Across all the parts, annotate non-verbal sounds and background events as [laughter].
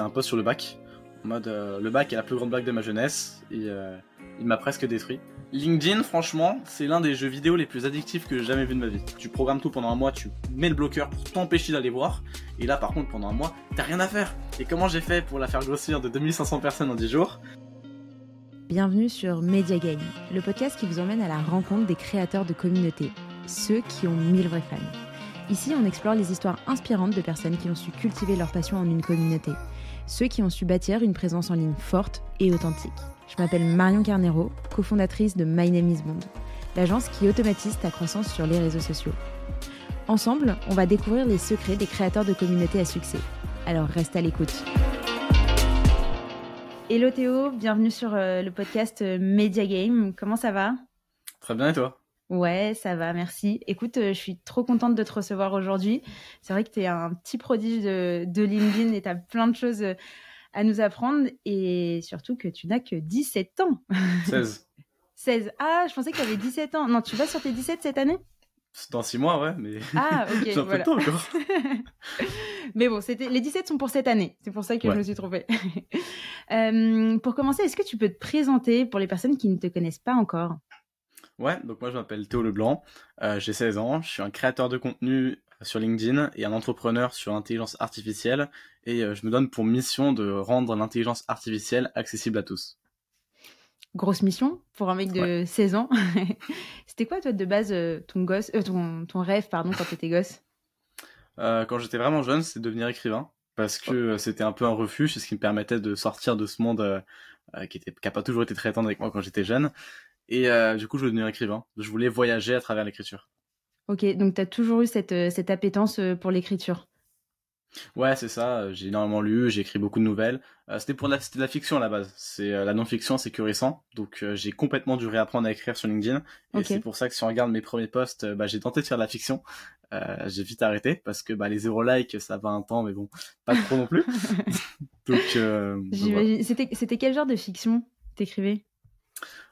un post sur le bac. En mode, euh, le bac est la plus grande blague de ma jeunesse et euh, il m'a presque détruit. LinkedIn, franchement, c'est l'un des jeux vidéo les plus addictifs que j'ai jamais vu de ma vie. Tu programmes tout pendant un mois, tu mets le bloqueur pour t'empêcher d'aller voir. Et là, par contre, pendant un mois, t'as rien à faire. Et comment j'ai fait pour la faire grossir de 2500 personnes en 10 jours? Bienvenue sur Media Game, le podcast qui vous emmène à la rencontre des créateurs de communautés, ceux qui ont mille vrais fans. Ici, on explore les histoires inspirantes de personnes qui ont su cultiver leur passion en une communauté, ceux qui ont su bâtir une présence en ligne forte et authentique. Je m'appelle Marion Carnero, cofondatrice de My Name is Bond, l'agence qui automatise ta croissance sur les réseaux sociaux. Ensemble, on va découvrir les secrets des créateurs de communautés à succès. Alors reste à l'écoute. Hello Théo, bienvenue sur euh, le podcast euh, Media Game. Comment ça va? Très bien et toi? Ouais, ça va, merci. Écoute, euh, je suis trop contente de te recevoir aujourd'hui. C'est vrai que tu es un petit prodige de, de LinkedIn et tu as plein de choses à nous apprendre et surtout que tu n'as que 17 ans. 16. 16. [laughs] Ah, je pensais que tu avais 17 ans. Non, tu vas sur tes 17 cette année? Dans 6 mois, ouais, mais. Ah, ok. [laughs] J'ai un peu de temps encore. [laughs] mais bon, c'était les 17 sont pour cette année. C'est pour ça que Ouais. je me suis trompée. Euh, pour commencer, est-ce que tu peux te présenter pour les personnes qui ne te connaissent pas encore? Ouais, donc moi je m'appelle Théo Leblanc, euh, j'ai 16 ans, je suis un créateur de contenu sur LinkedIn et un entrepreneur sur l'intelligence artificielle et euh, je me donne pour mission de rendre l'intelligence artificielle accessible à tous. Grosse mission pour un mec de 16 ans. [laughs] C'était quoi, toi, de base, euh, ton, gosse, euh, ton, ton rêve pardon, quand tu étais gosse? Euh, quand j'étais vraiment jeune, c'est de devenir écrivain parce que euh, c'était un peu un refuge, c'est ce qui me permettait de sortir de ce monde euh, euh, qui était qui a pas toujours été très tendre avec moi quand j'étais jeune. Et euh, du coup, je voulais devenir écrivain. Je voulais voyager à travers l'écriture. Ok, donc tu as toujours eu cette, euh, cette appétence euh, pour l'écriture? Ouais, c'est ça. J'ai énormément lu, j'ai écrit beaucoup de nouvelles. Euh, c'était pour de la, c'était de la fiction à la base. C'est euh, la non-fiction, c'est que récent. Donc euh, j'ai complètement dû réapprendre à écrire sur LinkedIn. Et c'est pour ça que si on regarde mes premiers posts, bah, j'ai tenté de faire de la fiction. J'ai vite arrêté parce que bah, les zéro likes, ça va un temps, mais bon, pas trop non plus. [laughs] donc, donc voilà. J'imagine. C'était C'était quel genre de fiction t'écrivais?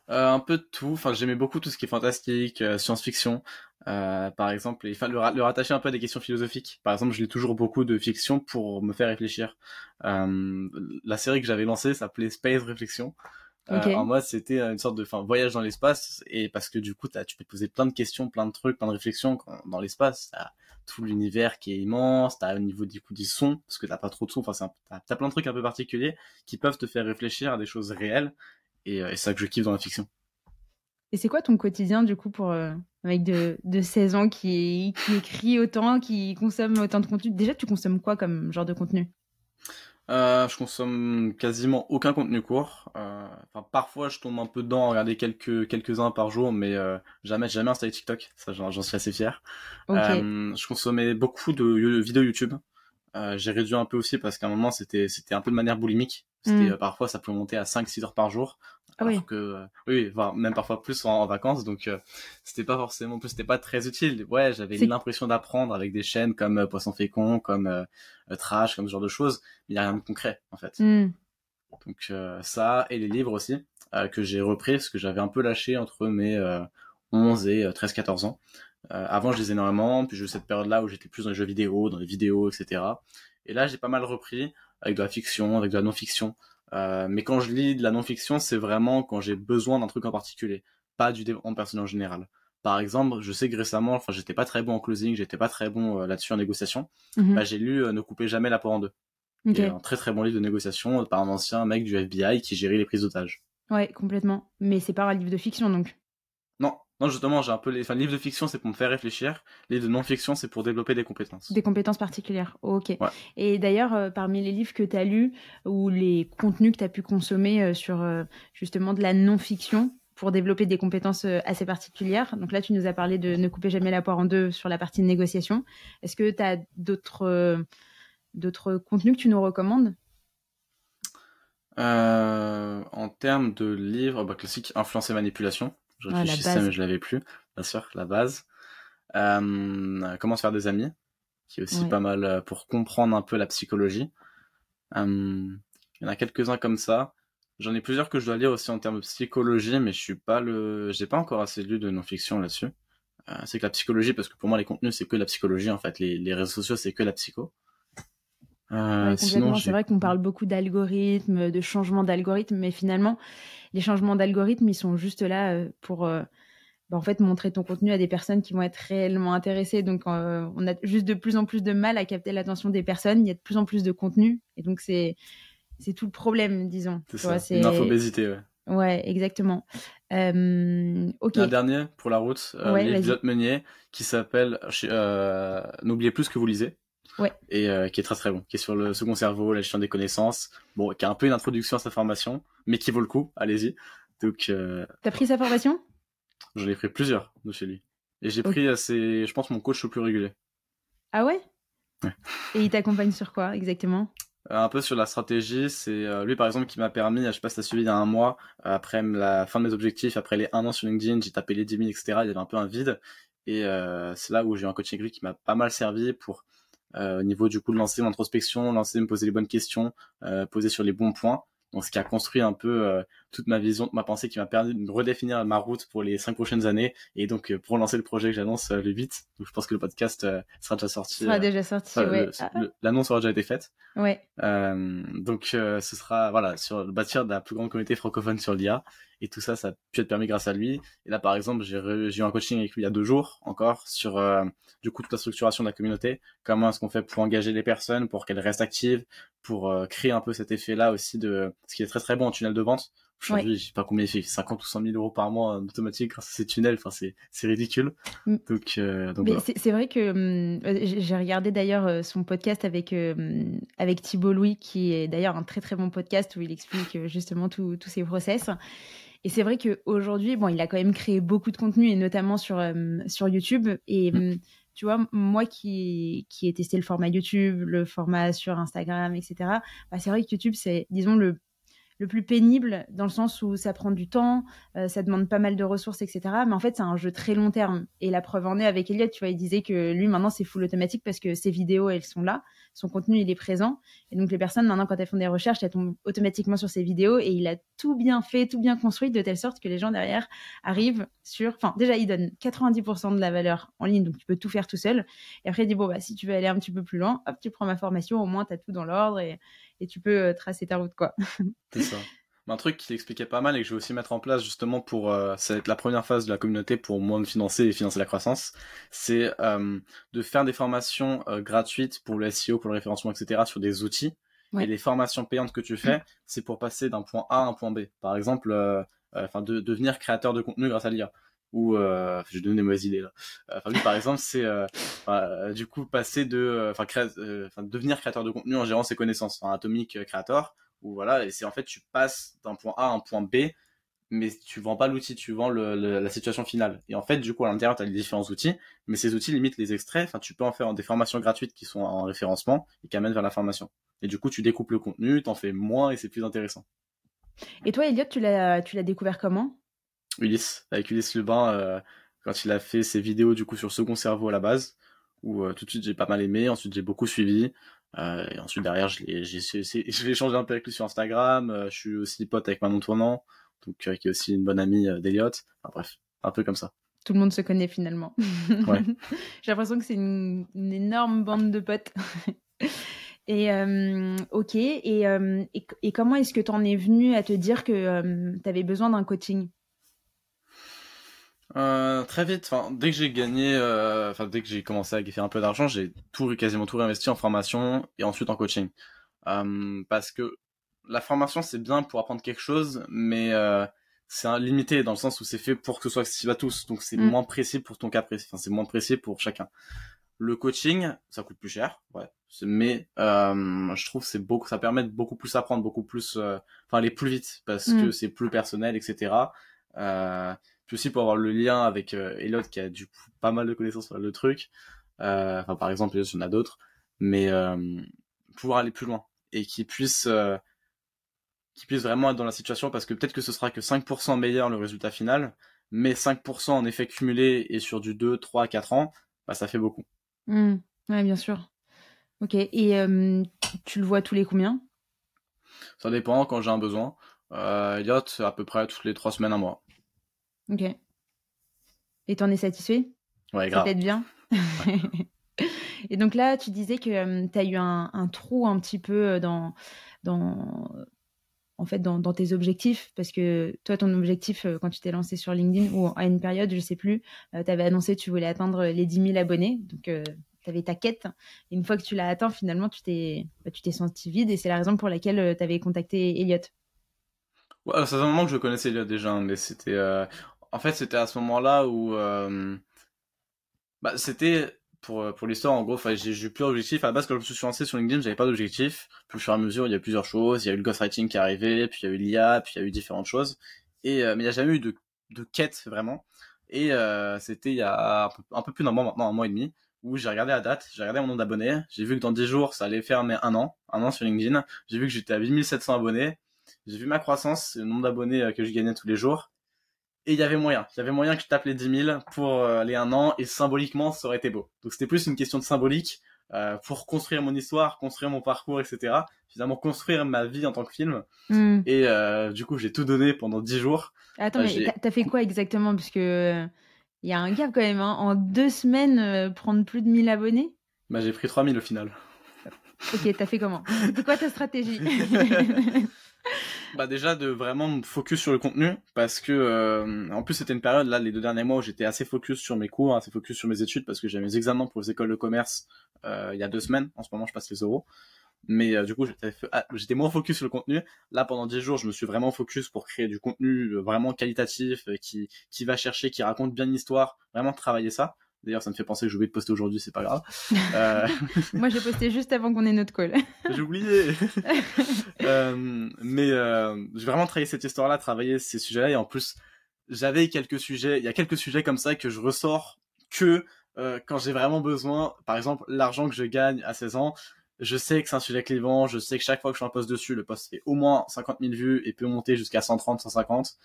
Un peu de tout. Enfin, j'aimais beaucoup tout ce qui est fantastique, euh, science-fiction. Euh, par exemple, et, enfin, le, ra- le rattacher un peu à des questions philosophiques. Par exemple, je lis toujours beaucoup de fiction pour me faire réfléchir. Euh, la série que j'avais lancée s'appelait Space Réflexion. Euh, en mode, c'était une sorte de enfin, voyage dans l'espace. Et parce que du coup, t'as- tu peux te poser plein de questions, plein de trucs, plein de réflexions quand- dans l'espace. T'as tout l'univers qui est immense. T'as au niveau du coup du son, parce que t'as pas trop de son. Enfin, t'as plein de trucs un peu particuliers qui peuvent te faire réfléchir à des choses réelles. Et, euh, et c'est ça que je kiffe dans la fiction. Et c'est quoi ton quotidien, du coup, pour euh, un mec de, de 16 ans qui, qui écrit autant, qui consomme autant de contenu? Déjà, tu consommes quoi comme genre de contenu? Euh, je consomme quasiment aucun contenu court. Euh, Enfin, parfois, je tombe un peu dedans à regarder quelques quelques uns par jour, mais euh, jamais jamais installé TikTok. Ça, j'en suis assez fier. Je consommais beaucoup de vidéos YouTube. Euh, j'ai réduit un peu aussi parce qu'à un moment, c'était c'était un peu de manière boulimique. C'était Mm. euh, parfois, ça pouvait monter à 5-6 heures par jour. Ah alors oui. que euh, oui, voire même parfois plus en, en vacances. Donc, euh, c'était pas forcément, en plus, c'était pas très utile. Ouais, j'avais l'impression d'apprendre avec des chaînes comme euh, Poisson Fécond, comme euh, euh, Trash, comme ce genre de choses. Mais il y a rien de concret en fait. Hmm. Donc euh, ça et les livres aussi euh, que j'ai repris parce que j'avais un peu lâché entre mes euh, 11 et 13-14 ans. Euh, avant je lisais énormément, puis j'ai eu cette période-là où j'étais plus dans les jeux vidéo, dans les vidéos, etc. Et là j'ai pas mal repris avec de la fiction, avec de la non-fiction. Euh, mais quand je lis de la non-fiction, c'est vraiment quand j'ai besoin d'un truc en particulier, pas du développement personnel en général. Par exemple, je sais que récemment, enfin j'étais pas très bon en closing, j'étais pas très bon euh, là-dessus en négociation. Mhm. Bah, j'ai lu Ne coupez jamais la poire en deux Ok. qui est un très très bon livre de négociation par un ancien mec du FBI qui gérait les prises d'otages. Ouais, complètement. Mais c'est pas un livre de fiction, donc. Non, justement, j'ai un peu les. Enfin, livre de fiction, c'est pour me faire réfléchir. Livre de non-fiction, c'est pour développer des compétences. Des compétences particulières. ok. Ouais. Et d'ailleurs, euh, parmi les livres que tu as lus ou les contenus que tu as pu consommer euh, sur euh, justement de la non-fiction pour développer des compétences assez particulières, donc là, tu nous as parlé de ne couper jamais la poire en deux sur la partie négociation. Est-ce que tu as d'autres d'autres contenus que tu nous recommandes? En termes de livres, bah, classique, influence et manipulation. Je Ah, réfléchissais, mais je l'avais plus. Bien sûr, la base. Euh, comment se faire des amis, qui est aussi Ouais. pas mal euh, pour comprendre un peu la psychologie. Euh, il y en a quelques-uns comme ça. J'en ai plusieurs que je dois lire aussi en termes de psychologie, mais je suis pas le, j'ai pas encore assez lu de non-fiction là-dessus. Euh, c'est que la psychologie, parce que pour moi les contenus c'est que la psychologie en fait, les, les réseaux sociaux c'est que la psycho. Euh, sinon, c'est vrai qu'on parle beaucoup d'algorithmes, de changements d'algorithmes, mais finalement, les changements d'algorithmes, ils sont juste là euh, pour euh, bah, en fait montrer ton contenu à des personnes qui vont être réellement intéressées. Donc, euh, on a juste de plus en plus de mal à capter l'attention des personnes. Il y a de plus en plus de contenu, et donc c'est c'est tout le problème, disons. C'est une infobésité, ouais. Ouais, exactement. Euh, ok. Un dernier pour la route, euh, ouais, Meunier, qui s'appelle euh, N'oubliez plus ce que vous lisez. Ouais. Et euh, qui est très très bon, qui est sur le second cerveau, la gestion des connaissances. Bon, qui a un peu une introduction à sa formation, mais qui vaut le coup. Allez-y. Donc. Euh... T'as pris sa formation? J'en ai pris plusieurs de chez lui. Et j'ai pris assez, je pense, mon coach le plus régulier. Ah ouais? Ouais. Et il t'accompagne sur quoi exactement? Euh, un peu sur la stratégie, c'est euh, lui par exemple qui m'a permis, je sais pas si t'as suivi il y a un mois, euh, après la fin de mes objectifs, après les un an sur LinkedIn, j'ai tapé les 10 000, etc. Il y avait un peu un vide. Et c'est là où j'ai eu un coaching gris qui m'a pas mal servi pour, au niveau du coup de lancer mon introspection, lancer, me poser les bonnes questions, poser sur les bons points. Donc, ce qui a construit un peu euh, toute ma vision, ma pensée, qui m'a permis de redéfinir ma route pour les cinq prochaines années. Et donc, euh, pour lancer le projet que j'annonce euh, le 8, donc je pense que le podcast sera déjà sorti. Sera déjà sorti, ouais. L'annonce aura déjà été faite. Ouais. donc, ce sera, voilà, sur le bâtir de la plus grande communauté francophone sur l'IA. Et tout ça, ça a pu être permis grâce à lui. Et là, par exemple, j'ai eu un coaching avec lui il y a deux jours encore sur euh, du coup toute la structuration de la communauté. Comment est-ce qu'on fait pour engager les personnes, pour qu'elles restent actives, pour euh, créer un peu cet effet-là aussi de ce qui est très très bon en tunnel de vente. Aujourd'hui, je sais pas combien il fait, 50 ou 100 000 euros par mois en automatique grâce à ces tunnels. Enfin, c'est, c'est ridicule. Mm. Donc, euh, donc Mais c'est, vrai que j'ai regardé d'ailleurs son podcast avec, avec Thibault Louis, qui est d'ailleurs un très très bon podcast où il explique justement tous ses process. Et c'est vrai qu'aujourd'hui, bon, il a quand même créé beaucoup de contenu, et notamment sur, euh, sur YouTube. Et mm. mm, tu vois, moi qui, qui ai testé le format YouTube, le format sur Instagram, etc., bah, c'est vrai que YouTube, c'est, disons, le le plus pénible dans le sens où ça prend du temps, euh, ça demande pas mal de ressources, etc. Mais en fait, c'est un jeu très long terme. Et la preuve en est avec Elliot, tu vois, il disait que lui, maintenant, c'est full automatique parce que ses vidéos, elles sont là, son contenu, il est présent. Et donc, les personnes, maintenant, quand elles font des recherches, elles tombent automatiquement sur ses vidéos et il a tout bien fait, tout bien construit de telle sorte que les gens derrière arrivent sur. Enfin, déjà, il donne 90% de la valeur en ligne, donc tu peux tout faire tout seul. Et après, il dit, bon, bah, si tu veux aller un petit peu plus loin, hop, tu prends ma formation, au moins, tu as tout dans l'ordre et, et tu peux euh, tracer ta route, quoi. [laughs] C'est ça. un truc qu'il expliquait pas mal et que je vais aussi mettre en place justement pour euh, ça va être la première phase de la communauté pour moi me financer et financer la croissance c'est euh, de faire des formations euh, gratuites pour le SEO pour le référencement etc sur des outils. Et les formations payantes que tu fais c'est pour passer d'un point A à un point B. Par exemple enfin de, devenir créateur de contenu grâce à l'IA ou euh, je donne des mauvaises idées là. Enfin lui par exemple c'est du coup passer de enfin enfin devenir créateur de contenu en gérant ses connaissances, enfin Atomic Creator ou voilà, et c'est en fait tu passes d'un point A à un point B, mais tu vends pas l'outil, tu vends le, la situation finale. Et en fait, du coup, à l'intérieur, tu as les différents outils, mais ces outils limitent les extraits. Enfin, tu peux en faire des formations gratuites qui sont en référencement et qui amènent vers la formation. Et du coup, tu découpes le contenu, t'en fais moins et c'est plus intéressant. Et toi, Elliot, tu l'as découvert comment? Ulysse, avec Ulysse Lubin, euh, quand il a fait ses vidéos du coup sur Second Cerveau à la base, où euh, tout de suite j'ai pas mal aimé, ensuite j'ai beaucoup suivi. Euh, et ensuite derrière, je l'ai, j'ai, [laughs] j'ai échangé un peu avec lui sur Instagram. Euh, je suis aussi pote avec Manon Tournant, donc euh, qui est aussi une bonne amie d'Eliott. Enfin bref, un peu comme ça. Tout le monde se connaît finalement. Ouais. [laughs] j'ai l'impression que c'est une, énorme bande de potes. [laughs] Et ok, et, et, et, comment est-ce que tu en es venu à te dire que tu avais besoin d'un coaching? Euh, très vite, enfin dès que j'ai gagné, euh, enfin dès que j'ai commencé à faire un peu d'argent, j'ai tout quasiment tout réinvesti en formation et ensuite en coaching. Euh, parce que la formation c'est bien pour apprendre quelque chose, mais euh, c'est limité dans le sens où c'est fait pour que ce soit accessible à tous, donc c'est mm. moins précis pour ton cas précis, enfin c'est moins précis pour chacun. Le coaching, ça coûte plus cher, ouais, mais euh, je trouve c'est beaucoup, ça permet de beaucoup plus apprendre, beaucoup plus, enfin aller plus vite parce mm. que c'est plus personnel, etc. Euh, puis aussi pour avoir le lien avec euh, Elliot qui a du coup pas mal de connaissances sur le truc. Euh, enfin, par exemple, il y en a d'autres, mais euh, pouvoir aller plus loin et qui puisse euh, qui puisse vraiment être dans la situation parce que peut-être que ce sera que 5% meilleur le résultat final, mais 5% en effet cumulé et sur du 2, 3, 4 ans, bah, ça fait beaucoup. Mmh. Ouais, bien sûr. Ok. Et euh, tu le vois tous les combien? Ça dépend quand j'ai un besoin. Euh, Elliot, à peu près toutes les 3 semaines, un mois. Ok. Et t'en es satisfait? Ouais, grave. Ça t'aide bien? [laughs] Et donc là, tu disais que tu as eu un, un, trou un petit peu dans, dans, en fait, dans, dans, tes objectifs, parce que toi, ton objectif, quand tu t'es lancé sur LinkedIn, ou à une période, je sais plus, tu avais annoncé que tu voulais atteindre les 10 000 abonnés. Donc, tu avais ta quête. Et une fois que tu l'as atteint, finalement, tu t'es bah, tu t'es senti vide. Et c'est la raison pour laquelle tu avais contacté Elliot. Ouais, c'est un moment que je connaissais Elliot déjà, hein, mais c'était... En fait, c'était à ce moment-là où... Bah, c'était pour, euh, pour l'histoire, en gros, j'ai eu plusieurs objectifs. À la base, quand je me suis lancé sur LinkedIn, j'avais pas d'objectif. Puis au fur et à mesure, il y a plusieurs choses. Il y a eu le ghostwriting qui est arrivé, puis il y a eu l'IA, puis il y a eu différentes choses. Et, euh, mais il n'y a jamais eu de, de quête, vraiment. Et euh, c'était il y a un peu, plus d'un mois maintenant, un mois et demi, où j'ai regardé la date, j'ai regardé mon nombre d'abonnés. J'ai vu que dans 10 jours, ça allait faire mais un an, un an sur LinkedIn. J'ai vu que j'étais à 8700 abonnés. J'ai vu ma croissance, le nombre d'abonnés que je gagnais tous les jours. Et il y avait moyen. Il y avait moyen que je tape les 10 000 pour euh, les un an et symboliquement, ça aurait été beau. Donc c'était plus une question de symbolique euh, pour construire mon histoire, construire mon parcours, etc. Finalement, construire ma vie en tant que film. Hmm. Et euh, du coup, j'ai tout donné pendant 10 jours. Attends, mais t'as fait quoi exactement? Parce que il y a un gap quand même. Hein. En deux semaines, prendre plus de 1000 abonnés? Bah, J'ai pris 3000 au final. Ok, t'as fait comment? [laughs] C'est quoi ta stratégie? [laughs] bah déjà de vraiment me focus sur le contenu parce que euh, en plus c'était une période là les deux derniers mois où j'étais assez focus sur mes cours, assez focus sur mes études parce que j'ai mes examens pour les écoles de commerce euh, il y a deux semaines. En ce moment je passe les euros. Mais euh, du coup, ah, j'étais moins focus sur le contenu. Là, pendant 10 jours, je me suis vraiment focus pour créer du contenu vraiment qualitatif, qui, qui va chercher, qui raconte bien l'histoire, vraiment travailler ça. D'ailleurs, ça me fait penser que j'ai oublié de poster aujourd'hui, c'est pas grave. [laughs] Euh... Moi, j'ai posté juste avant qu'on ait notre call. [laughs] j'ai oublié. [laughs] euh, mais euh, j'ai vraiment travaillé cette histoire-là, travaillé ces sujets-là, et en plus, j'avais quelques sujets. Il y a quelques sujets comme ça que je ressors que euh, quand j'ai vraiment besoin. Par exemple, l'argent que je gagne à 16 ans, je sais que c'est un sujet clivant, je sais que chaque fois que je fais un post dessus, le post fait au moins 50 000 vues et peut monter jusqu'à 130, 150.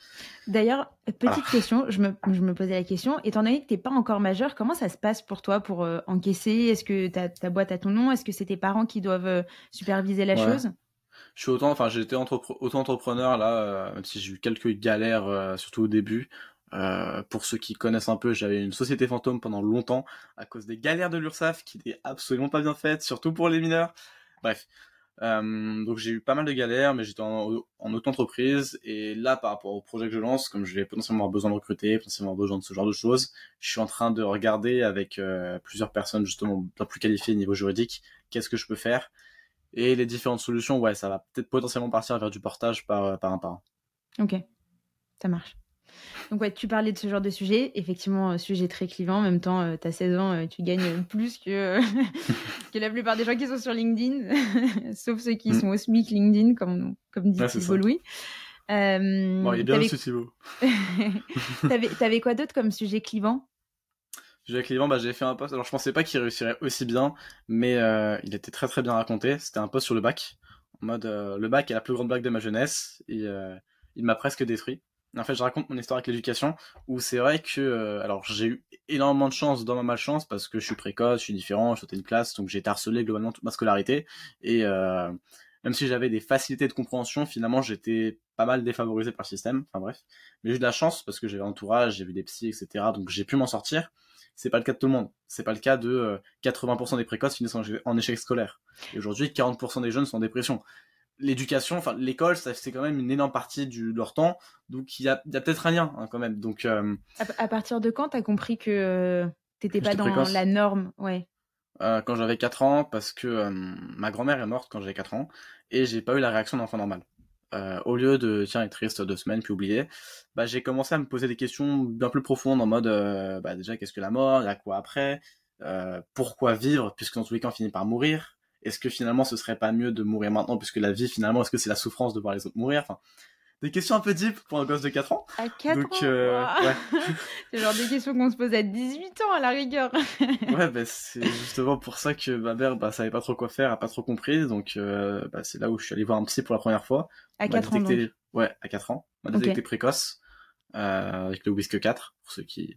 D'ailleurs, petite ah. question, je me, je me, posais la question, étant donné que tu n'es pas encore majeur, comment ça se passe pour toi pour euh, encaisser? Est-ce que ta, ta boîte a ton nom? Est-ce que c'est tes parents qui doivent euh, superviser la chose? Je suis autant, enfin été auto-entrepreneur là, euh, même si j'ai eu quelques galères, surtout au début. Euh, pour ceux qui connaissent un peu, j'avais une société fantôme pendant longtemps à cause des galères de l'URSSAF qui n'étaient absolument pas bien faites, surtout pour les mineurs. Bref, euh, donc j'ai eu pas mal de galères, mais j'étais en, en auto-entreprise et là, par rapport au projet que je lance, comme je vais potentiellement avoir besoin de recruter, potentiellement avoir besoin de ce genre de choses, je suis en train de regarder avec euh, plusieurs personnes justement bien plus qualifiées au niveau juridique, qu'est-ce que je peux faire et les différentes solutions. Ouais, ça va peut-être potentiellement partir vers du portage par, par un par un. Ok, ça marche. Donc ouais, tu parlais de ce genre de sujet, effectivement, un sujet très clivant. En même temps, tu as 16 ans, euh, tu gagnes plus que, [laughs] que la plupart des gens qui sont sur LinkedIn, [laughs] sauf ceux qui mm. sont au SMIC LinkedIn, comme, comme dit Thibault Louis. Euh, bon, il est bien reçu Thibault. [laughs] t'avais, t'avais quoi d'autre comme sujet clivant? Sujet clivant, bah, j'ai fait un post. Alors, je pensais pas qu'il réussirait aussi bien, mais euh, il était très très bien raconté. C'était un post sur le bac. En mode, le bac est la plus grande blague de ma jeunesse. Et il m'a presque détruit. En fait, je raconte mon histoire avec l'éducation, où c'est vrai que, euh, alors j'ai eu énormément de chance dans ma malchance parce que je suis précoce, je suis différent, je sautais une classe, donc j'ai été harcelé globalement toute ma scolarité. Et euh, même si j'avais des facilités de compréhension, finalement j'étais pas mal défavorisé par le système. Enfin bref, mais j'ai eu de la chance parce que j'avais entourage, j'ai vu des psys, etc. Donc j'ai pu m'en sortir. C'est pas le cas de tout le monde. C'est pas le cas de 80% euh, des précoces finissent en échec scolaire. Et aujourd'hui, 40% des jeunes sont en dépression l'éducation, enfin l'école, c'est quand même une énorme partie de leur temps, donc il y a, peut-être un lien hein, quand même. Donc euh, à, partir de quand t'as compris que euh, t'étais pas dans la norme, ouais. Euh, quand j'avais 4 ans, parce que ma grand-mère est morte quand j'avais 4 ans, et j'ai pas eu la réaction d'enfant normal. au lieu de tiens être triste deux semaines puis oublier, bah j'ai commencé à me poser des questions bien plus profondes en mode bah déjà qu'est-ce que la mort, il y a quoi après, pourquoi vivre? Puisque dans tous les cas on finit par mourir, est-ce que finalement ce serait pas mieux de mourir maintenant? Puisque la vie finalement est-ce que c'est la souffrance de voir les autres mourir? Enfin des questions un peu deep pour un gosse de 4 ans. À 4 ans euh, ouais. [laughs] C'est genre des questions qu'on se pose à 18 ans à la rigueur. [laughs] ouais, bah, c'est justement pour ça que ma mère bah, savait pas trop quoi faire, a pas trop compris. Donc euh, bah, c'est là où je suis allé voir un psy pour la première fois. À 4 ans donc. Ouais, à 4 ans. On m'a détecté précoce. Euh, avec le Whisk 4, pour ceux qui...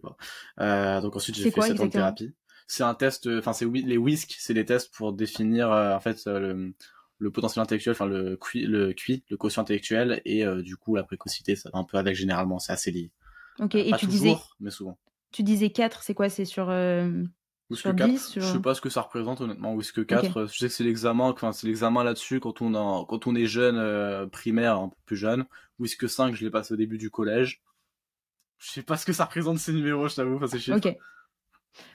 Euh, donc ensuite j'ai fait 7 ans de thérapie c'est un test, enfin c'est les WISC, c'est des tests pour définir euh, en fait euh, le, le, potentiel intellectuel, enfin le QI, le QI, le quotient intellectuel et euh, du coup la précocité, ça va un peu avec généralement, c'est assez lié. Ok, et tu disais, mais souvent. Tu disais 4, c'est quoi? C'est sur Sur 10, Je sais pas ce que ça représente honnêtement, que 4. Je sais que c'est l'examen, enfin c'est l'examen là-dessus quand on a, quand on est jeune, euh, primaire, un peu plus jeune. Que 5, je l'ai passé au début du collège. Je sais pas ce que ça représente ces numéros, je t'avoue, enfin c'est chiffres. Ok.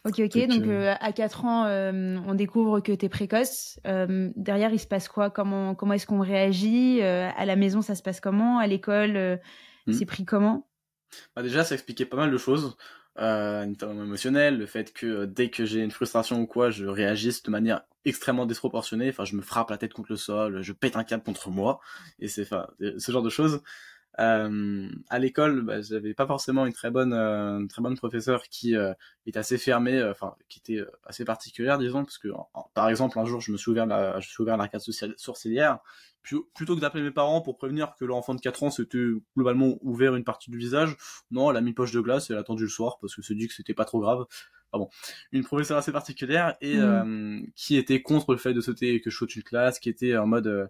Ok, ok. Donc, euh, à 4 ans, euh, on découvre que tu es précoce. derrière, il se passe quoi? Comment, comment est-ce qu'on réagit? À la maison, ça se passe comment? À l'école, hmm. c'est pris comment? Bah Déjà, ça expliquait pas mal de choses euh, notamment émotionnel, le fait que euh, dès que j'ai une frustration ou quoi, je réagisse de manière extrêmement disproportionnée, enfin je me frappe la tête contre le sol, je pète un câble contre moi, et c'est enfin ce genre de choses. Euh, à l'école, bah, j'avais pas forcément une très bonne, euh, une très bonne professeure qui euh, était assez fermée, enfin qui était assez particulière, disons, parce que par exemple un jour je me suis ouvert la, je suis ouvert l'arcade sourcilière, plutôt que d'appeler mes parents pour prévenir que leur enfant de 4 ans s'était globalement ouvert une partie du visage, non, elle a mis poche de glace et elle a attendu le soir parce que se dit que c'était pas trop grave. Ah bon, une professeure assez particulière et mmh. qui était contre le fait de sauter que je saute une classe, qui était en mode euh,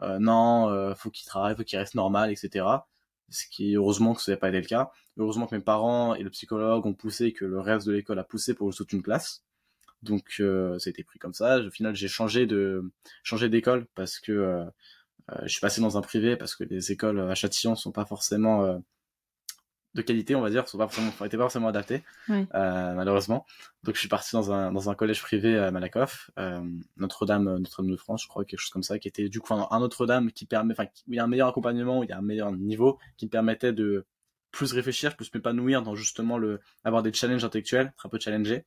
non, euh, faut qu'il travaille, faut qu'il reste normal, etc. Ce qui, heureusement que ce n'a pas été le cas. Heureusement que mes parents et le psychologue ont poussé, que le reste de l'école a poussé pour que une classe. Donc, euh, ça a été pris comme ça. Au final, j'ai changé de, changé d'école parce que euh, je suis passé dans un privé parce que les écoles à Châtillon sont pas forcément de qualité, on va dire, sont pas forcément, étaient pas forcément adaptés, euh, malheureusement. Donc je suis parti dans un, dans un collège privé à Malakoff, euh, Notre-Dame, Notre-Dame de France, je crois, quelque chose comme ça, qui était du coup un, Notre-Dame qui permet, enfin, où il y a un meilleur accompagnement, où il y a un meilleur niveau, qui me permettait de plus réfléchir, plus m'épanouir dans justement le, avoir des challenges intellectuels, être un peu challengé,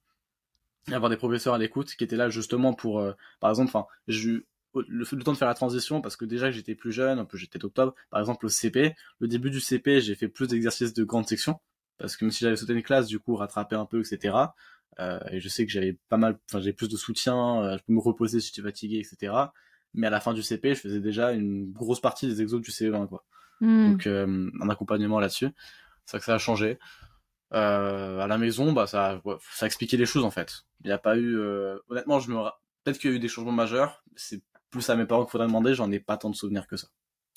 et avoir des professeurs à l'écoute qui étaient là justement pour, euh, par exemple, enfin, je le, le, temps de faire la transition parce que déjà j'étais plus jeune, un peu j'étais octobre, par exemple au CP, le début du CP j'ai fait plus d'exercices de grande section parce que même si j'avais sauté une classe du coup rattraper un peu etc. Euh, et je sais que j'avais pas mal, enfin j'ai plus de soutien, euh, je peux me reposer si j'étais fatigué etc. Mais à la fin du CP je faisais déjà une grosse partie des exos du CE20 quoi. Hmm. Donc euh, un accompagnement là-dessus, c'est ça que ça a changé. À la maison, bah ça, ça a expliqué les choses en fait. Il n'y a pas eu, honnêtement, je me, peut-être qu'il y a eu des changements majeurs. C'est plus à mes parents qu'il faudrait demander, j'en ai pas tant de souvenirs que ça.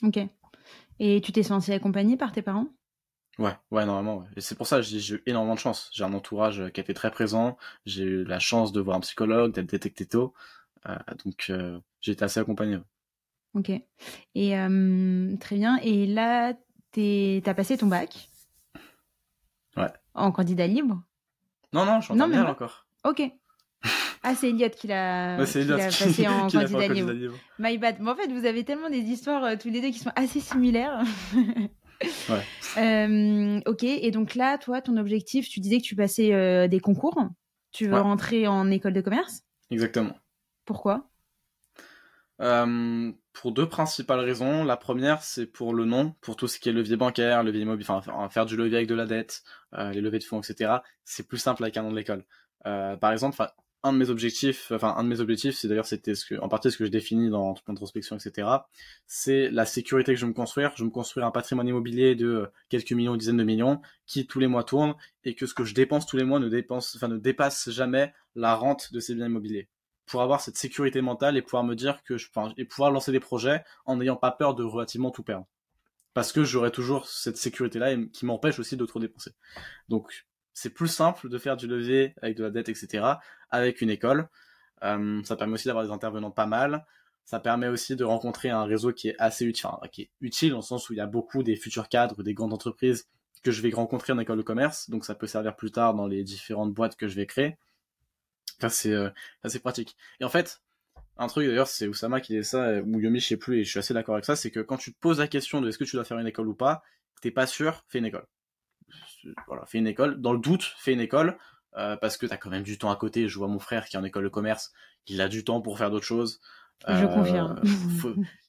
Ok. Et tu t'es senti accompagné par tes parents? Ouais, ouais, normalement. Ouais. Et c'est pour ça que j'ai eu énormément de chance. J'ai un entourage qui a été très présent. J'ai eu la chance de voir un psychologue, d'être détecté tôt. Euh, donc, euh, j'ai été assez accompagné. Ok. Et euh, très bien. Et là, tu as passé ton bac? Ouais. En candidat libre? Non, non, je suis en non, encore. Ok. Ah, c'est Elliot qui l'a passé en [laughs] candidat libre. My bad. Mais en fait, vous avez tellement des histoires euh, tous les deux qui sont assez similaires. [laughs] ouais. Euh, ok, et donc là, toi, ton objectif, tu disais que tu passais euh, des concours. Tu veux rentrer en école de commerce? Exactement. Pourquoi? Pour deux principales raisons. La première, c'est pour le nom, pour tout ce qui est levier bancaire, levier immobilier, enfin faire du levier avec de la dette, les levées de fonds, etc. C'est plus simple avec un nom de l'école. par exemple, un de mes objectifs, enfin un de mes objectifs, c'est d'ailleurs c'était ce que, en partie ce que je définis dans toute introspection, etc. C'est la sécurité que je veux me construire. Je me construire un patrimoine immobilier de quelques millions, dizaines de millions, qui tous les mois tourne et que ce que je dépense tous les mois ne dépense, enfin ne dépasse jamais la rente de ces biens immobiliers. Pour avoir cette sécurité mentale et pouvoir me dire que je, et pouvoir lancer des projets en n'ayant pas peur de relativement tout perdre. Parce que j'aurai toujours cette sécurité-là qui m'empêche aussi de trop dépenser. Donc, c'est plus simple de faire du levier avec de la dette, etc., avec une école. Euh, ça permet aussi d'avoir des intervenants pas mal. Ça permet aussi de rencontrer un réseau qui est assez utile, enfin, qui est utile dans le sens où il y a beaucoup des futurs cadres, des grandes entreprises que je vais rencontrer en école de commerce. Donc ça peut servir plus tard dans les différentes boîtes que je vais créer. Ça c'est euh, assez pratique. Et en fait, un truc d'ailleurs, c'est Oussama qui dit ça, ou Yomi, je sais plus, et je suis assez d'accord avec ça, c'est que quand tu te poses la question de est-ce que tu dois faire une école ou pas, t'es pas sûr, fais une école voilà, fais une école. Dans le doute, fais une école. Euh, parce que tu as quand même du temps à côté. Je vois mon frère qui est en école de commerce, il a du temps pour faire d'autres choses. Je euh, confirme.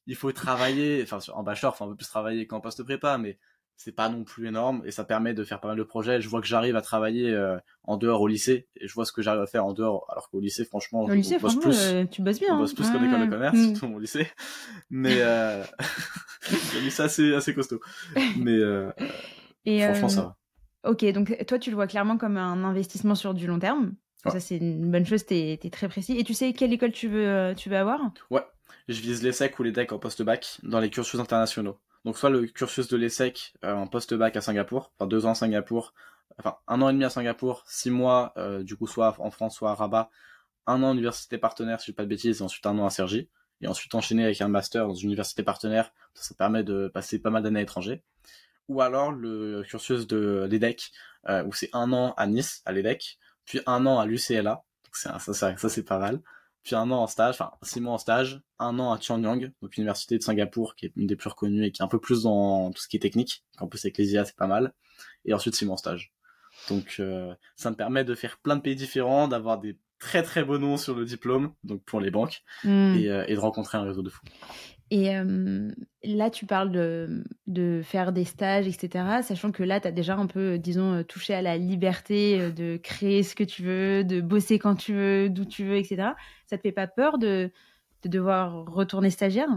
il faut travailler, enfin en bachelor, enfin un peu plus travailler qu'en post prépa, mais c'est pas non plus énorme et ça permet de faire pas mal de projets. Je vois que j'arrive à travailler euh, en dehors au lycée et je vois ce que j'arrive à faire en dehors, alors qu'au lycée, franchement, au lycée, bosse plus. tu bosses bien. On bosse plus qu'en école de commerce, mmh. surtout mon lycée. Mais euh... le lycée assez, assez costaud. [laughs] Mais et franchement, ça va. Ok, donc toi, tu le vois clairement comme un investissement sur du long terme. Ça, c'est une bonne chose, tu es, très précis. Et tu sais quelle école tu veux, euh, tu veux avoir? Ouais, je vise l'ESSEC ou l'EDEC en post-bac dans les cursus internationaux. Donc soit le cursus de l'ESSEC euh, en post-bac à Singapour, enfin deux ans à Singapour, enfin un an et demi à Singapour, six mois du coup soit en France soit à Rabat, un an université partenaire si je ne pas de bêtises, et ensuite un an à Sergi, et ensuite enchaîner avec un master dans une université partenaire, ça, permet de passer pas mal d'années à l'étranger. Ou alors le cursus de l'EDEC, où c'est un an à Nice, à l'EDEC, puis un an à l'UCLA, ça, ça, ça c'est pas mal puis un an en stage, enfin six mois en stage, un an à Chuanyang, donc université de Singapour, qui est une des plus reconnues et qui est un peu plus dans tout ce qui est technique. En plus Ecclesia, c'est pas mal. Et ensuite six mois en stage. Donc euh, ça me permet de faire plein de pays différents, d'avoir des très très beaux noms sur le diplôme, donc pour les banques, hmm. et, euh, et, de rencontrer un réseau de fous. Et là, tu parles de, faire des stages, etc. Sachant que là, tu as déjà un peu, disons, touché à la liberté de créer ce que tu veux, de bosser quand tu veux, d'où tu veux, etc. Ça te fait pas peur de, de devoir retourner stagiaire?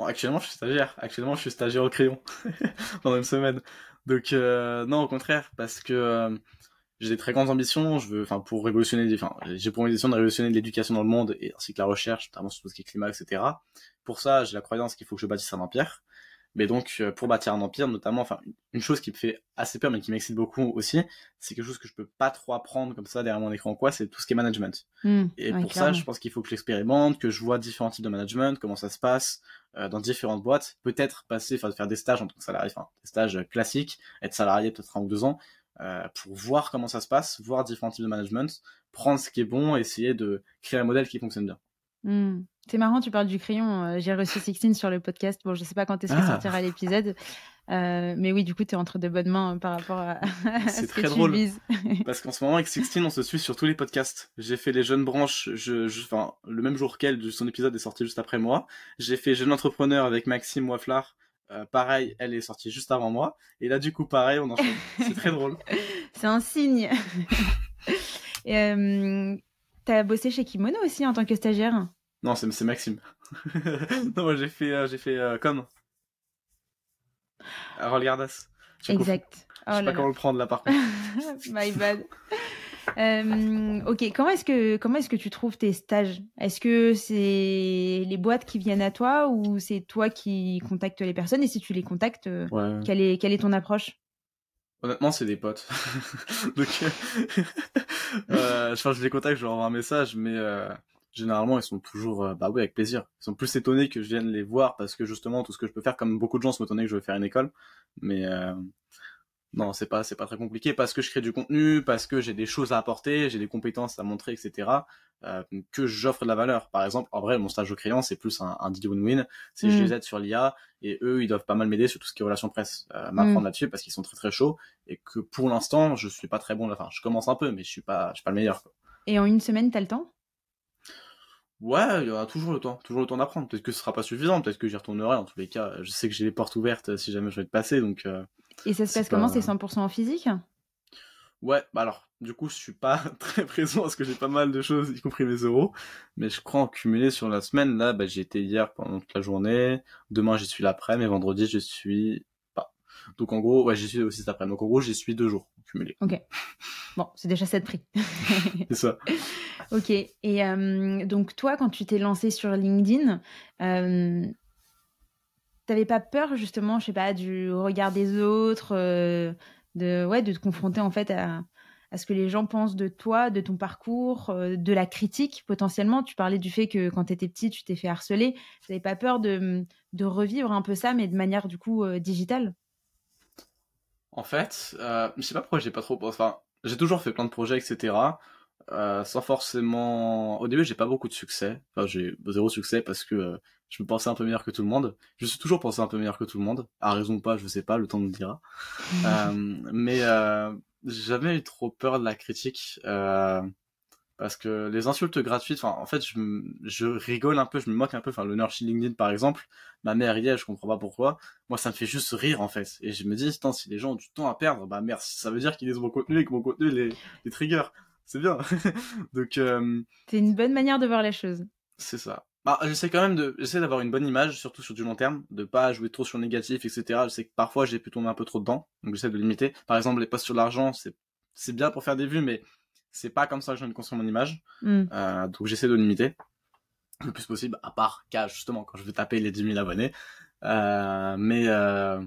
Actuellement, je suis stagiaire. Actuellement, je suis stagiaire au crayon [laughs] pendant une semaine. Donc, euh, non, au contraire, parce que j'ai des très grandes ambitions. Je veux, enfin, pour révolutionner, enfin, j'ai pour ambition de révolutionner l'éducation dans le monde et ainsi que la recherche, notamment sur tout ce qui est climat, etc. Pour ça, j'ai la croyance qu'il faut que je bâtisse un empire. Mais donc, euh, pour bâtir un empire, notamment, enfin, une chose qui me fait assez peur, mais qui m'excite beaucoup aussi, c'est quelque chose que je peux pas trop apprendre comme ça derrière mon écran, quoi, c'est tout ce qui est management. Mmh, et pour ça, je pense qu'il faut que j'expérimente, que je vois différents types de management, comment ça se passe euh, dans différentes boîtes, peut-être passer, enfin, faire des stages en tant que salarié, enfin, des stages classiques, être salarié peut-être un ou deux ans, euh, pour voir comment ça se passe, voir différents types de management, prendre ce qui est bon, essayer de créer un modèle qui fonctionne bien. Mmh. C'est marrant, tu parles du crayon. Euh, j'ai reçu Sixtine sur le podcast. Bon, je sais pas quand est-ce que ah. sortira l'épisode. Euh, mais oui, du coup, tu es entre de bonnes mains par rapport à, [laughs] C'est très drôle. [laughs] parce qu'en ce moment, avec Sixtine, on se suit sur tous les podcasts. J'ai fait les jeunes branches, je, enfin, le même jour qu'elle, son épisode est sorti juste après moi. J'ai fait Jeune Entrepreneur avec Maxime Waflar. Euh, pareil, elle est sortie juste avant moi. Et là, du coup, pareil, on enchaîne. [laughs] C'est très drôle. C'est un signe. [laughs] euh, T'as bossé chez Kimono aussi en tant que stagiaire Non, c'est Maxime. [laughs] non, moi j'ai fait, euh, j'ai fait euh, comme. Regardas. Exact. Je sais oh pas comment le prendre là par contre. My bad. Euh, ok, comment est-ce que comment est-ce que tu trouves tes stages? Est-ce que c'est les boîtes qui viennent à toi ou c'est toi qui contactes les personnes? Et si tu les contactes, quelle est quelle est ton approche? Honnêtement, c'est des potes. [laughs] Donc, euh, je les contacte, je leur envoie un message, mais euh, généralement, ils sont toujours, euh, bah oui, avec plaisir. Ils sont plus étonnés que je vienne les voir parce que justement, tout ce que je peux faire, comme beaucoup de gens sont étonnés que je veux faire une école, mais euh, non, c'est pas, c'est pas très compliqué parce que je crée du contenu, parce que j'ai des choses à apporter, j'ai des compétences à montrer, etc. Euh, que j'offre de la valeur. Par exemple, en vrai, mon stage au crayon, c'est plus un, un deal win-win. C'est je mm. les aide sur l'IA et eux, ils doivent pas mal m'aider sur tout ce qui est relations presse, euh, m'apprendre mm. là-dessus parce qu'ils sont très très chauds et que pour l'instant, je suis pas très bon. Enfin, je commence un peu, mais je suis pas, je suis pas le meilleur. Quoi. Et en une semaine, t'as le temps? Ouais, il y aura toujours le temps, toujours le temps d'apprendre. Peut-être que ce sera pas suffisant, peut-être que j'y retournerai. En tous les cas, je sais que j'ai les portes ouvertes si jamais je vais te passer, donc. Euh, et ça se passe comment C'est 100% en physique? Ouais, bah alors, du coup, je suis pas [laughs] très présent parce que j'ai pas mal de choses, y compris mes euros. Mais je crois en cumulé sur la semaine. Là, bah, j'ai été hier pendant toute la journée. Demain, j'y suis l'après, mais vendredi, je suis pas. Donc, en gros, ouais, j'y suis aussi cet après. Donc, en gros, j'y suis deux jours cumulés. Ok. Bon, c'est déjà ça de prix. [laughs] c'est ça. Ok. Et euh, donc, toi, quand tu t'es lancé sur LinkedIn, euh, t'avais pas peur justement, je sais pas, du regard des autres, euh, de ouais, de te confronter en fait à, à, ce que les gens pensent de toi, de ton parcours, euh, de la critique potentiellement? Tu parlais du fait que quand tu étais petit, tu t'es fait harceler. T'avais pas peur de, de, revivre un peu ça, mais de manière du coup euh, digitale? En fait, je sais pas pourquoi j'ai pas trop. Enfin, j'ai toujours fait plein de projets, etc. sans forcément. Au début, j'ai pas beaucoup de succès. Enfin, j'ai zéro succès parce que je me pensais un peu meilleur que tout le monde. Je suis toujours pensé un peu meilleur que tout le monde. À raison ou pas, je sais pas, le temps nous dira. [laughs] euh, mais euh, j'ai jamais eu trop peur de la critique. Euh, parce que les insultes gratuites, enfin, en fait, je, je, rigole un peu, je me moque un peu. Enfin, le nurture LinkedIn, par exemple, ma mère y est, je comprends pas pourquoi. Moi, ça me fait juste rire, en fait. Et je me dis, si les gens ont du temps à perdre, bah merci, ça veut dire qu'ils lisent mon contenu et que mon contenu les, les trigger. C'est bien. [laughs] Donc, euh... c'est une bonne manière de voir les choses. C'est ça. Bah, j'essaie quand même de, j'essaie d'avoir une bonne image, surtout sur du long terme, de pas jouer trop sur le négatif, etc. Je sais que parfois j'ai pu tomber un peu trop dedans, donc j'essaie de limiter. Par exemple, les posts sur l'argent, c'est, c'est bien pour faire des vues, mais c'est pas comme ça que je viens construire mon image. Mm. Euh, donc j'essaie de limiter le plus possible, à part cas justement quand je veux taper les 10 000 abonnés. Euh, mais euh,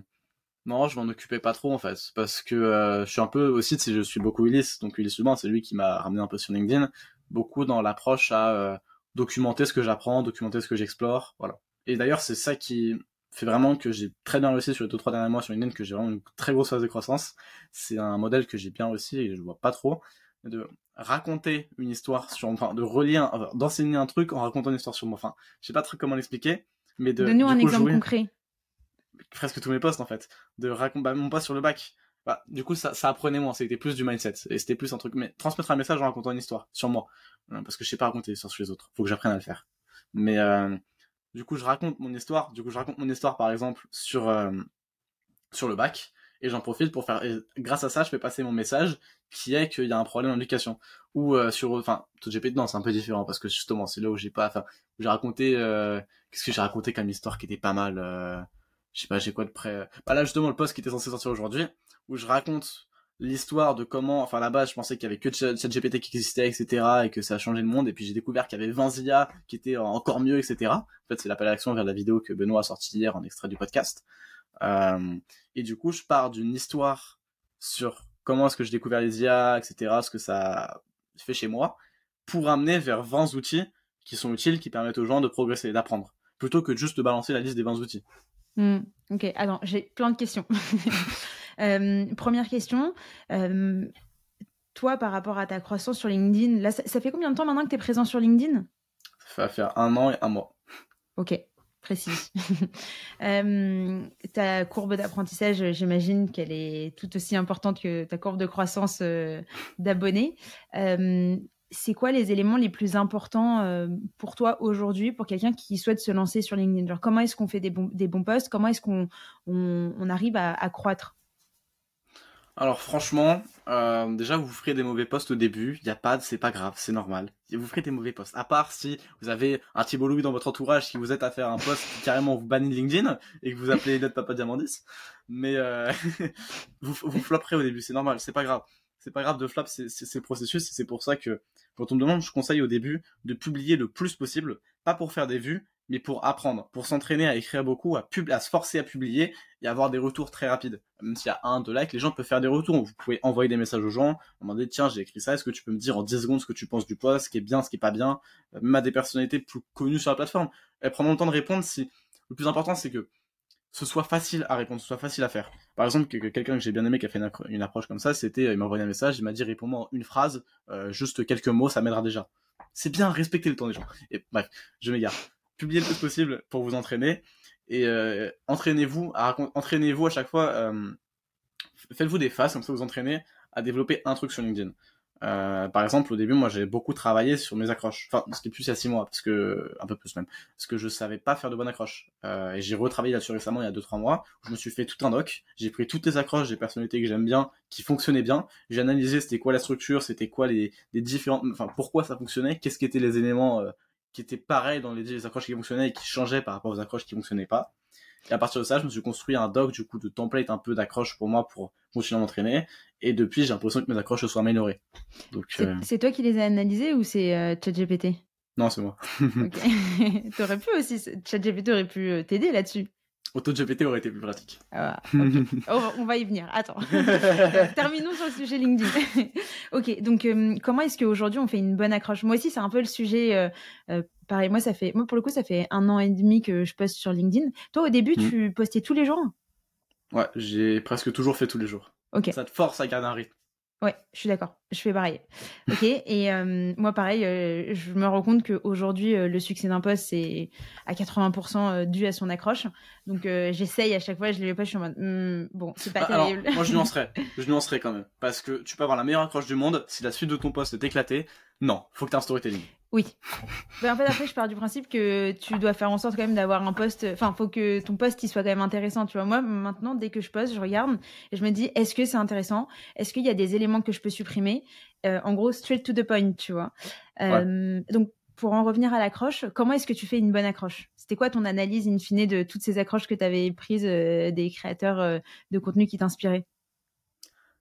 Non, je m'en occupais pas trop en fait, parce que euh, je suis un peu aussi, si je suis beaucoup Ulysse, donc Ulysse Lubin, c'est lui qui m'a ramené un peu sur LinkedIn, beaucoup dans l'approche à euh, documenter ce que j'apprends, documenter ce que j'explore, voilà. Et d'ailleurs, c'est ça qui fait vraiment que j'ai très bien réussi sur les deux trois derniers mois sur LinkedIn, que j'ai vraiment une très grosse phase de croissance. C'est un modèle que j'ai bien réussi et je vois pas trop de raconter une histoire sur, enfin, de relire, d'enseigner un truc en racontant une histoire sur moi. Enfin, je sais pas trop comment l'expliquer, mais de. Donne-nous un exemple concret presque tous mes posts en fait, de raconter bah, mon post sur le bac. Bah, du coup, ça, ça apprenait moins, c'était plus du mindset, et c'était plus un truc, mais transmettre un message en racontant une histoire sur moi, euh, parce que je sais pas raconter sur les autres, faut que j'apprenne à le faire. Mais euh, du coup, je raconte mon histoire, du coup, je raconte mon histoire par exemple sur euh, sur le bac, et j'en profite pour faire, grâce à ça, je fais passer mon message qui est qu'il y a un problème en éducation ou sur, enfin, tout GP, non, c'est un peu différent parce que justement, c'est là où j'ai pas, enfin, j'ai raconté, qu'est-ce que j'ai raconté comme histoire qui était pas mal je sais pas, j'ai quoi de près. Bah là, justement, le post qui était censé sortir aujourd'hui, où je raconte l'histoire de comment, enfin, là-bas, je pensais qu'il y avait que ChatGPT qui existait, etc., et que ça a changé le monde, et puis j'ai découvert qu'il y avait 20 IA qui étaient encore mieux, etc. En fait, c'est l'appel à l'action vers la vidéo que Benoît a sortie hier en extrait du podcast. Euh, et du coup, je pars d'une histoire sur comment est-ce que j'ai découvert les IA, etc., ce que ça fait chez moi, pour amener vers 20 outils qui sont utiles, qui permettent aux gens de progresser, d'apprendre, plutôt que juste de balancer la liste des 20 outils. Mmh, ok, attends, j'ai plein de questions. [laughs] Euh, première question, euh, toi par rapport à ta croissance sur LinkedIn, là, ça, fait combien de temps maintenant que tu es présent sur LinkedIn? Ça va faire un an et un mois. Ok, précis. [laughs] Euh, ta courbe d'apprentissage, j'imagine qu'elle est tout aussi importante que ta courbe de croissance d'abonnés c'est quoi les éléments les plus importants euh, pour toi aujourd'hui, pour quelqu'un qui souhaite se lancer sur LinkedIn? Comment est-ce qu'on fait des bons, des posts? Comment est-ce qu'on on, arrive à, croître? Alors franchement, euh, déjà vous ferez des mauvais posts au début, il y a pas, c'est pas grave, c'est normal. Vous ferez des mauvais posts. À part si vous avez un Thibault Louis dans votre entourage qui vous aide à faire un post qui carrément vous bannit LinkedIn et que vous appelez notre papa Diamandis, mais euh, [laughs] vous vous flopperez au début, c'est normal, c'est pas grave c'est pas grave de flap, c'est le processus, c'est pour ça que quand on me demande, je conseille au début de publier le plus possible, pas pour faire des vues, mais pour apprendre, pour s'entraîner à écrire beaucoup, à, à se forcer à publier et avoir des retours très rapides. Même s'il y a un, deux likes, les gens peuvent faire des retours. Vous pouvez envoyer des messages aux gens, demander tiens j'ai écrit ça, est-ce que tu peux me dire en 10 secondes ce que tu penses du post, ce qui est bien, ce qui est pas bien, même à des personnalités plus connues sur la plateforme. Elles prendront le temps de répondre si le plus important c'est que ce soit facile à répondre, ce soit facile à faire. Par exemple, quelqu'un que j'ai bien aimé qui a fait une, approche comme ça, c'était, il m'a envoyé un message, il m'a dit réponds-moi en une phrase, euh, juste quelques mots, ça m'aidera déjà. C'est bien, respecter le temps des gens. Bref, je m'égare. Publiez le plus possible pour vous entraîner et euh, entraînez-vous à entraînez-vous à chaque fois. Euh, faites-vous des phases comme ça, vous entraînez à développer un truc sur LinkedIn. Euh, par exemple, au début, moi, j'ai beaucoup travaillé sur mes accroches. Enfin, c'était plus il y a six mois, parce que un peu plus même, parce que je savais pas faire de bonnes accroches. Euh, et j'ai retravaillé là-dessus récemment, il y a deux trois mois. Où je me suis fait tout un doc. J'ai pris toutes les accroches des personnalités que j'aime bien, qui fonctionnaient bien. J'ai analysé c'était quoi la structure, c'était quoi les, les différentes, enfin pourquoi ça fonctionnait, qu'est-ce qui étaient les éléments euh, qui étaient pareils dans les, les accroches qui fonctionnaient et qui changeaient par rapport aux accroches qui fonctionnaient pas. Et à partir de ça, je me suis construit un doc du coup de template un peu d'accroche pour moi pour continuer à m'entraîner. Et depuis, j'ai l'impression que mes accroches se sont améliorées. Donc, c'est, euh, toi qui les as analysées ou c'est euh, ChatGPT? Non, c'est moi. [laughs] T'aurais pu aussi, ChatGPT aurait pu euh, t'aider là-dessus. AutoGPT aurait été plus pratique. Ah, [laughs] on va y venir. Attends. [laughs] Terminons sur le sujet LinkedIn. [laughs] ok, donc comment est-ce qu'aujourd'hui on fait une bonne accroche? Moi aussi, c'est un peu le sujet. pareil, moi ça fait, moi pour le coup, ça fait un an et demi que je poste sur LinkedIn. Toi, au début, hmm. tu postais tous les jours? Ouais, j'ai presque toujours fait tous les jours. Ok. Ça te force à garder un rythme. Ouais, je suis d'accord. Je fais pareil. Ok. et euh, moi, pareil, euh, je me rends compte qu'aujourd'hui, euh, le succès d'un poste, c'est à 80% dû à son accroche. Donc, j'essaye à chaque fois, je les pas, je suis en mode, hmm, bon, c'est pas bah, terrible. moi, je [laughs] nuancerais. Je nuancerais quand même. Parce que tu peux avoir la meilleure accroche du monde. Si la suite de ton poste est éclatée, non, faut que tu aies un storytelling. Oui. Mais en fait, après, je pars du principe que tu dois faire en sorte quand même d'avoir un poste. Enfin, faut que ton poste il soit quand même intéressant. Tu vois, moi, maintenant, dès que je poste, je regarde et je me dis, est-ce que c'est intéressant? Est-ce qu'il y a des éléments que je peux supprimer? Euh, En gros, straight to the point, tu vois. Euh, donc, pour en revenir à l'accroche, comment est-ce que tu fais une bonne accroche? C'était quoi ton analyse in fine de toutes ces accroches que tu avais prises euh, des créateurs de contenu qui t'inspiraient?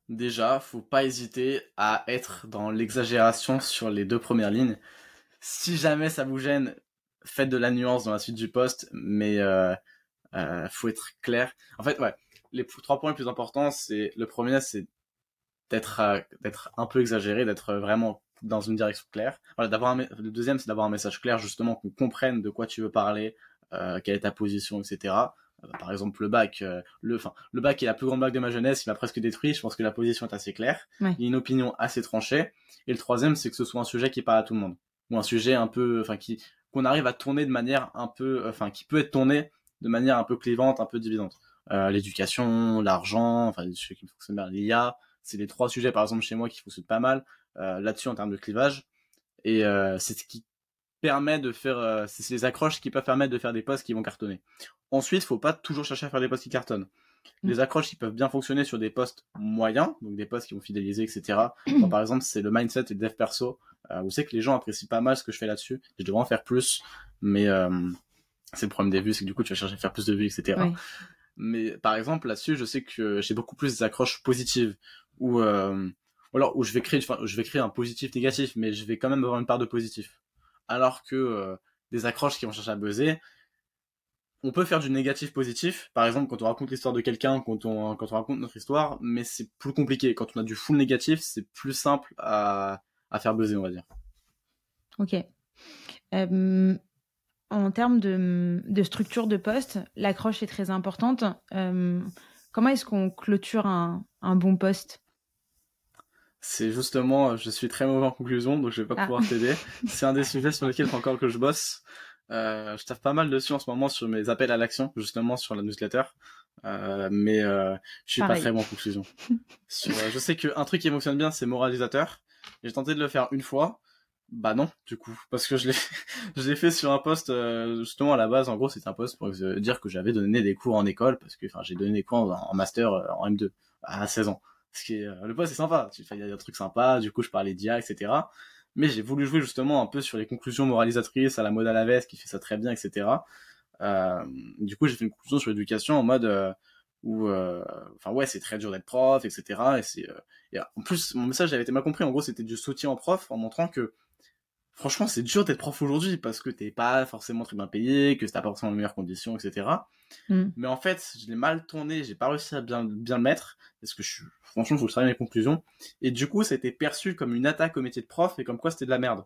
Déjà, faut pas hésiter à être dans l'exagération sur les deux premières lignes si jamais ça vous gêne, faites de la nuance dans la suite du poste, mais euh, euh, faut être clair. En fait, ouais, les trois points les plus importants, c'est le premier, c'est d'être euh, d'être un peu exagéré, d'être vraiment dans une direction claire. Voilà, d'avoir le deuxième, c'est d'avoir un message clair, justement, qu'on comprenne de quoi tu veux parler, euh, quelle est ta position, etc. Par exemple, le bac, euh, le, enfin, le bac est la plus grande blague de ma jeunesse, il m'a presque détruit. Je pense que la position est assez claire. Ouais. Il y a une opinion assez tranchée. Et le troisième, c'est que ce soit un sujet qui parle à tout le monde, ou un sujet un peu, enfin, qui qu'on arrive à tourner de manière un peu, enfin, qui peut être tourné de manière un peu clivante, un peu dividante. Euh, l'éducation, l'argent, enfin, les sujets qui fonctionnent bien, l'IA, c'est les trois sujets, par exemple, chez moi qui fonctionnent pas mal euh, là-dessus en termes de clivage. Et euh, c'est ce qui permet de faire, euh, c'est les accroches qui peuvent permettre de faire des posts qui vont cartonner. Ensuite, faut pas toujours chercher à faire des posts qui cartonnent. Mm. Les accroches qui peuvent bien fonctionner sur des posts moyens, donc des posts qui vont fidéliser, etc. [clears throat] Par exemple, c'est le mindset et le dev perso. Euh, vous savez que les gens apprécient pas mal ce que je fais là-dessus. Je devrais en faire plus, mais euh, c'est le problème des vues, c'est que du coup, tu vas chercher à faire plus de vues, etc. Mais par exemple, là-dessus, je sais que j'ai beaucoup plus des accroches positives où, euh, ou alors où je vais créer, enfin, je vais créer un positif négatif, mais je vais quand même avoir une part de positif. Alors que euh, des accroches qui vont chercher à buzzer, on peut faire du négatif positif. Par exemple, quand on raconte l'histoire de quelqu'un, quand on quand on raconte notre histoire, mais c'est plus compliqué. Quand on a du full négatif, c'est plus simple à à faire buzzer, on va dire. Ok. Euh, en termes de, de structure de poste, l'accroche est très importante. Euh, comment est-ce qu'on clôture un, un bon poste? C'est justement, je suis très mauvais en conclusion, donc je vais pas Ah. pouvoir t'aider. [laughs] C'est un des sujets sur lesquels il faut encore que je bosse. Euh, je taffe pas mal dessus en ce moment sur mes appels à l'action, justement sur la newsletter. Euh, mais euh, je suis Pareil. pas très bon en conclusion. [laughs] Sur, euh, je sais qu'un truc qui fonctionne bien, c'est moralisateur. J'ai tenté de le faire une fois. Bah non, du coup, parce que [laughs] je l'ai, fait sur un poste euh, justement à la base. En gros, c'était un poste pour euh, dire que j'avais donné des cours en école parce que, j'ai donné des cours en, master euh, en M2 à 16 ans. Euh, le poste est sympa. Il y a des trucs sympas. Du coup, je parlais d'IA, etc. Mais j'ai voulu jouer justement un peu sur les conclusions moralisatrices à la mode à la veste qui fait ça très bien, etc. Du coup, j'ai fait une conclusion sur l'éducation en mode où, euh, enfin ouais, c'est très dur d'être prof, etc. Et c'est, euh, et en plus, mon message avait été mal compris. En gros, c'était du soutien en prof en montrant que franchement, c'est dur d'être prof aujourd'hui parce que t'es pas forcément très bien payé, que t'as pas forcément les meilleures conditions, etc. Mm. Mais en fait, je l'ai mal tourné, j'ai pas réussi à bien, bien le mettre parce que je suis, franchement, faut que je travaille mes conclusions. Et du coup, ça a été perçu comme une attaque au métier de prof et comme quoi c'était de la merde.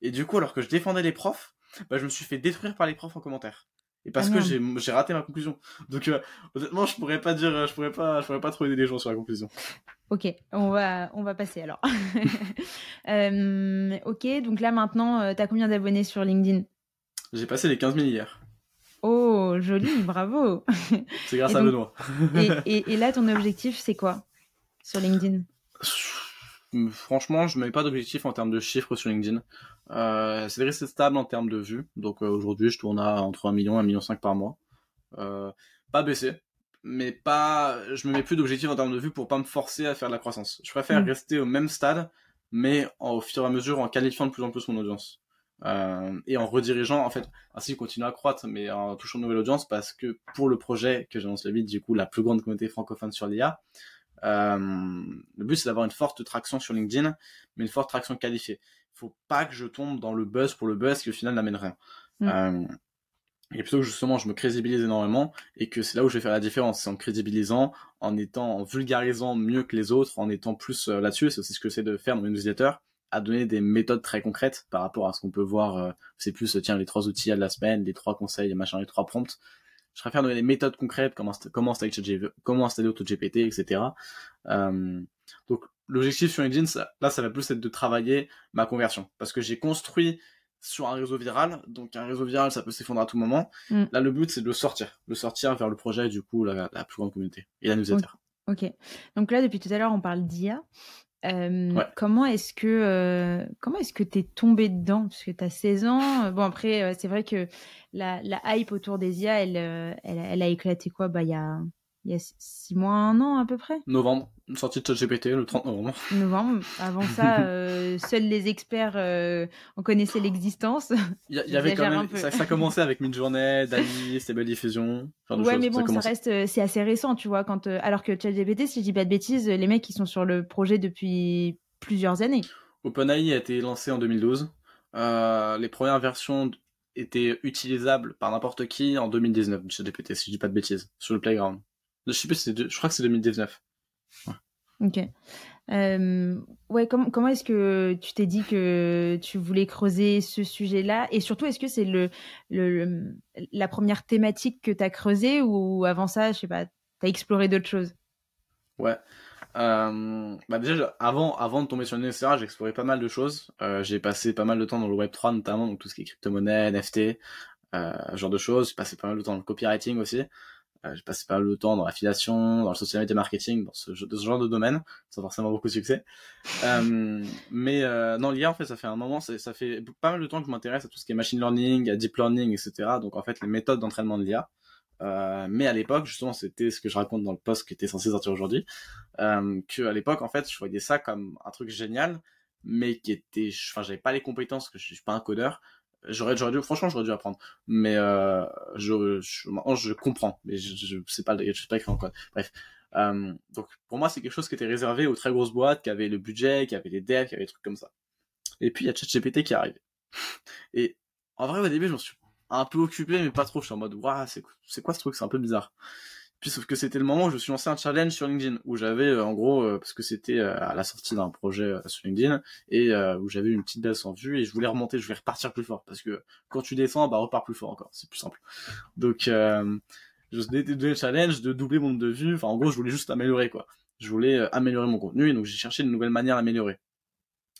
Et du coup, alors que je défendais les profs, bah, je me suis fait détruire par les profs en commentaire. Et parce Ah, que j'ai, j'ai raté ma conclusion. Donc, euh, honnêtement, je pourrais pas dire, je pourrais pas, je pourrais pas trop aider les gens sur la conclusion. Ok, on va, on va passer alors. [laughs] Euh, ok, donc là maintenant, tu as combien d'abonnés sur LinkedIn? J'ai passé les 15 000 hier. Oh, joli, bravo. C'est grâce Et à donc- Benoît. et, et- et là, ton objectif, c'est quoi sur LinkedIn? Franchement, je mets pas d'objectif en termes de chiffres sur LinkedIn. Euh, c'est resté stable en termes de vues. Donc euh, aujourd'hui, je tourne à entre 1 million et 1 million 5 par mois. Euh, pas baissé, mais pas. Je me mets plus d'objectifs en termes de vues pour pas me forcer à faire de la croissance. Je préfère Mm. rester au même stade, mais en- au fur et à mesure en qualifiant de plus en plus mon audience. Et en redirigeant, en fait, ainsi continuer à croître, mais en touchant de nouvelle audience, parce que pour le projet que j'annonce le vite, du coup, la plus grande communauté francophone sur l'IA, le but c'est d'avoir une forte traction sur LinkedIn, mais une forte traction qualifiée. Faut pas que je tombe dans le buzz pour le buzz qui au final n'amène rien. Mm. Euh, et plutôt que justement je me crédibilise énormément et que c'est là où je vais faire la différence, c'est en crédibilisant, en étant, en vulgarisant mieux que les autres, en étant plus euh, là-dessus. C'est aussi ce que j'essaie de faire dans mes newsletters, à donner des méthodes très concrètes par rapport à ce qu'on peut voir. euh, c'est plus euh, tiens les trois outils de la semaine, les trois conseils, machin, les trois prompts. Je préfère donner des méthodes concrètes, comment insta- comment installer comment installer AutoGPT, etc. Euh, donc l'objectif sur ça- là, ça va plus être de travailler ma conversion, parce que j'ai construit sur un réseau viral, donc un réseau viral, ça peut s'effondrer à tout moment. Mm. Là, le but, c'est de le sortir, le sortir vers le projet, du coup, la, la plus grande communauté et la newsletter. Ok. Donc là, depuis tout à l'heure, on parle d'IA. Euh, Ouais. Comment est-ce que euh, comment est-ce que t'es tombé dedans? Parce que tu as 16 ans. Bon après, euh, c'est vrai que la, la hype autour des IA, elle, elle, elle a éclaté quoi? Bah il y a il y a 6 mois, un an à peu près, Novembre, sortie de ChatGPT le 30 novembre. novembre. Avant ça, [laughs] euh, seuls les experts euh, en connaissaient l'existence. Il y, avait quand même, ça, ça commençait avec Midjourney, [laughs] Dali, Stable Diffusion, genre Ouais, mais bon, ça, reste, euh, c'est assez récent, tu vois. Quand, euh, alors que ChatGPT, si je dis pas de bêtises, les mecs, ils sont sur le projet depuis plusieurs années. OpenAI a été lancé en 2012. Euh, les premières versions étaient utilisables par n'importe qui en 2019 de ChatGPT, si je dis pas de bêtises, sur le playground. Je sais plus, je crois que c'est 2019. Ok. Euh, ouais, comment, comment est-ce que tu t'es dit que tu voulais creuser ce sujet-là? Et surtout, est-ce que c'est le, le, la première thématique que tu as creusée ou avant ça, je sais pas, tu as exploré d'autres choses? Ouais. Euh, bah déjà, avant, avant de tomber sur le j'ai exploré pas mal de choses. Euh, j'ai passé pas mal de temps dans le Web3 notamment, donc tout ce qui est crypto-monnaie, NFT, euh, genre de choses. J'ai passé pas mal de temps dans le copywriting aussi. Euh, j'ai passé pas mal de temps dans l'affiliation, dans le social media marketing, dans ce, ce, genre de domaine, sans forcément beaucoup de succès. [laughs] Euh, mais euh, non, l'IA en fait, ça fait un moment, ça fait pas mal de temps que je m'intéresse à tout ce qui est machine learning, à deep learning, etc. Donc en fait, les méthodes d'entraînement de l'IA. Euh, mais à l'époque, justement, c'était ce que je raconte dans le post qui était censé sortir aujourd'hui, euh, que à l'époque, en fait, je voyais ça comme un truc génial, mais qui était, enfin, j'avais pas les compétences, que je suis pas un codeur. J'aurais, dû, franchement, j'aurais dû apprendre. Mais euh, je, je, je comprends, mais je, je sais pas, je sais pas écrire en code. Bref. Euh, donc pour moi, c'est quelque chose qui était réservé aux très grosses boîtes, qui avaient le budget, qui avaient les devs, qui avaient des trucs comme ça. Et puis il y a ChatGPT qui est arrivé. Et en vrai, au début, je me suis un peu occupé, mais pas trop. Je suis en mode, waouh, c'est c'est quoi ce truc? C'est un peu bizarre. Puis sauf que c'était le moment où je me suis lancé un challenge sur LinkedIn où j'avais euh, en gros euh, parce que c'était euh, à la sortie d'un projet sur LinkedIn et où j'avais une petite baisse en vue et je voulais remonter, je voulais repartir plus fort parce que quand tu descends, bah repars plus fort encore, c'est plus simple. Donc je me donné le challenge de doubler mon nombre de vues. Enfin en gros, je voulais juste améliorer quoi. Je voulais améliorer mon contenu et donc j'ai cherché une nouvelle manière d'améliorer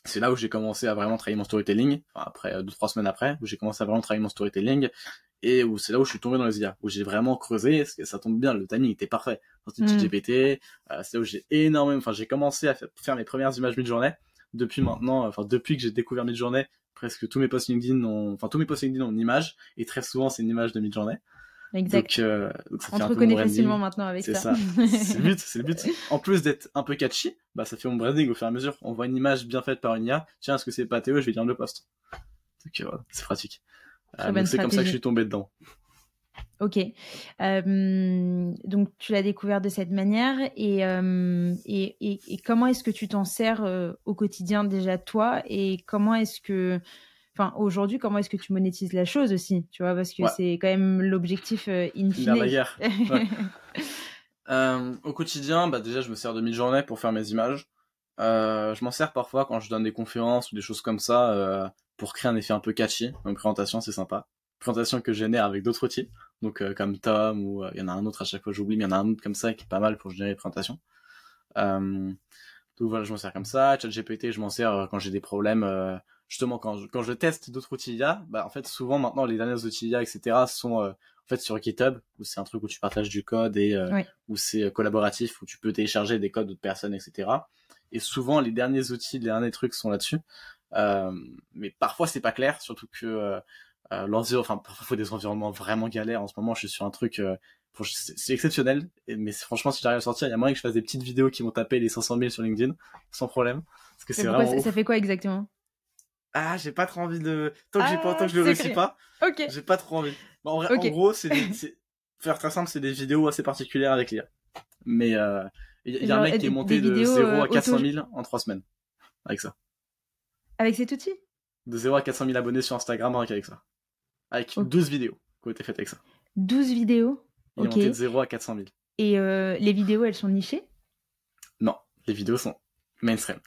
c'est là où j'ai commencé à vraiment travailler mon storytelling, enfin, après deux trois semaines après, où j'ai commencé à vraiment travailler mon storytelling et où c'est là où je suis tombé dans les IA, où j'ai vraiment creusé, parce que ça tombe bien, le timing était parfait. Sortie mm. GPT, euh, c'est là où j'ai énormément, enfin j'ai commencé à faire mes premières images mid-journée. Depuis maintenant, enfin depuis que j'ai découvert mid-journée, presque tous mes posts LinkedIn ont, enfin tous mes posts LinkedIn ont une image, et très souvent c'est une image de mid-journée. Exact. Donc, euh, On te reconnaît facilement maintenant avec ça. C'est ça. c'est le but, c'est le but. [laughs] En plus d'être un peu catchy, bah ça fait mon branding au fur et à mesure. On voit une image bien faite par une IA. Tiens, est-ce que c'est pas Théo? Je vais lire le post. Donc euh, c'est pratique. Euh, c'est comme ça que je suis tombé dedans. Ok. Euh, donc tu l'as découvert de cette manière et, euh, et, et, et, comment est-ce que tu t'en sers euh, au quotidien déjà toi? Et comment est-ce que, enfin aujourd'hui, comment est-ce que tu monétises la chose aussi, tu vois, parce que c'est quand même l'objectif in fine. La guerre. [laughs] Ouais. au quotidien, bah déjà je me sers de mid-journée pour faire mes images. je m'en sers parfois quand je donne des conférences ou des choses comme ça pour créer un effet un peu catchy. Une présentation, c'est sympa. Présentation que je génère avec d'autres outils, donc euh, comme Tom ou euh, il y en a un autre à chaque fois j'oublie, mais il y en a un autre comme ça qui est pas mal pour générer des présentations. Euh, donc voilà, je m'en sers comme ça. ChatGPT, je m'en sers euh, quand j'ai des problèmes. justement, quand je, quand je teste d'autres outils IA, bah en fait souvent maintenant les derniers outils IA, etc. sont en fait sur GitHub où c'est un truc où tu partages du code et où c'est collaboratif où tu peux télécharger des codes d'autres personnes, etc. Et souvent les derniers outils, les derniers trucs sont là-dessus. Euh, mais parfois c'est pas clair, surtout que euh, euh enfin parfois il faut des environnements vraiment galères. En ce moment, je suis sur un truc, euh, c'est exceptionnel, mais franchement, si j'arrive à sortir, il y a moyen que je fasse des petites vidéos qui vont taper les 500 000 sur LinkedIn sans problème. Parce que c'est vraiment. Ça, fait quoi exactement? Ah, j'ai pas trop envie de. Tant que j'ai pas, tant que je le réussis pas. Ok. J'ai pas trop envie. Bon, en, vrai, en gros, c'est faire très simple, c'est des vidéos assez particulières avec l'IA. Mais il euh, y, y, a un mec qui est monté de 0 à 400 000 en 3 semaines avec ça. Avec cet outil De 0 à 400 000 abonnés sur Instagram avec ça. Avec 12 vidéos qui ont été faites avec ça. 12 vidéos Il est monté de 0 à 400 000. Et euh, les vidéos, elles sont nichées? Non, les vidéos sont mainstream.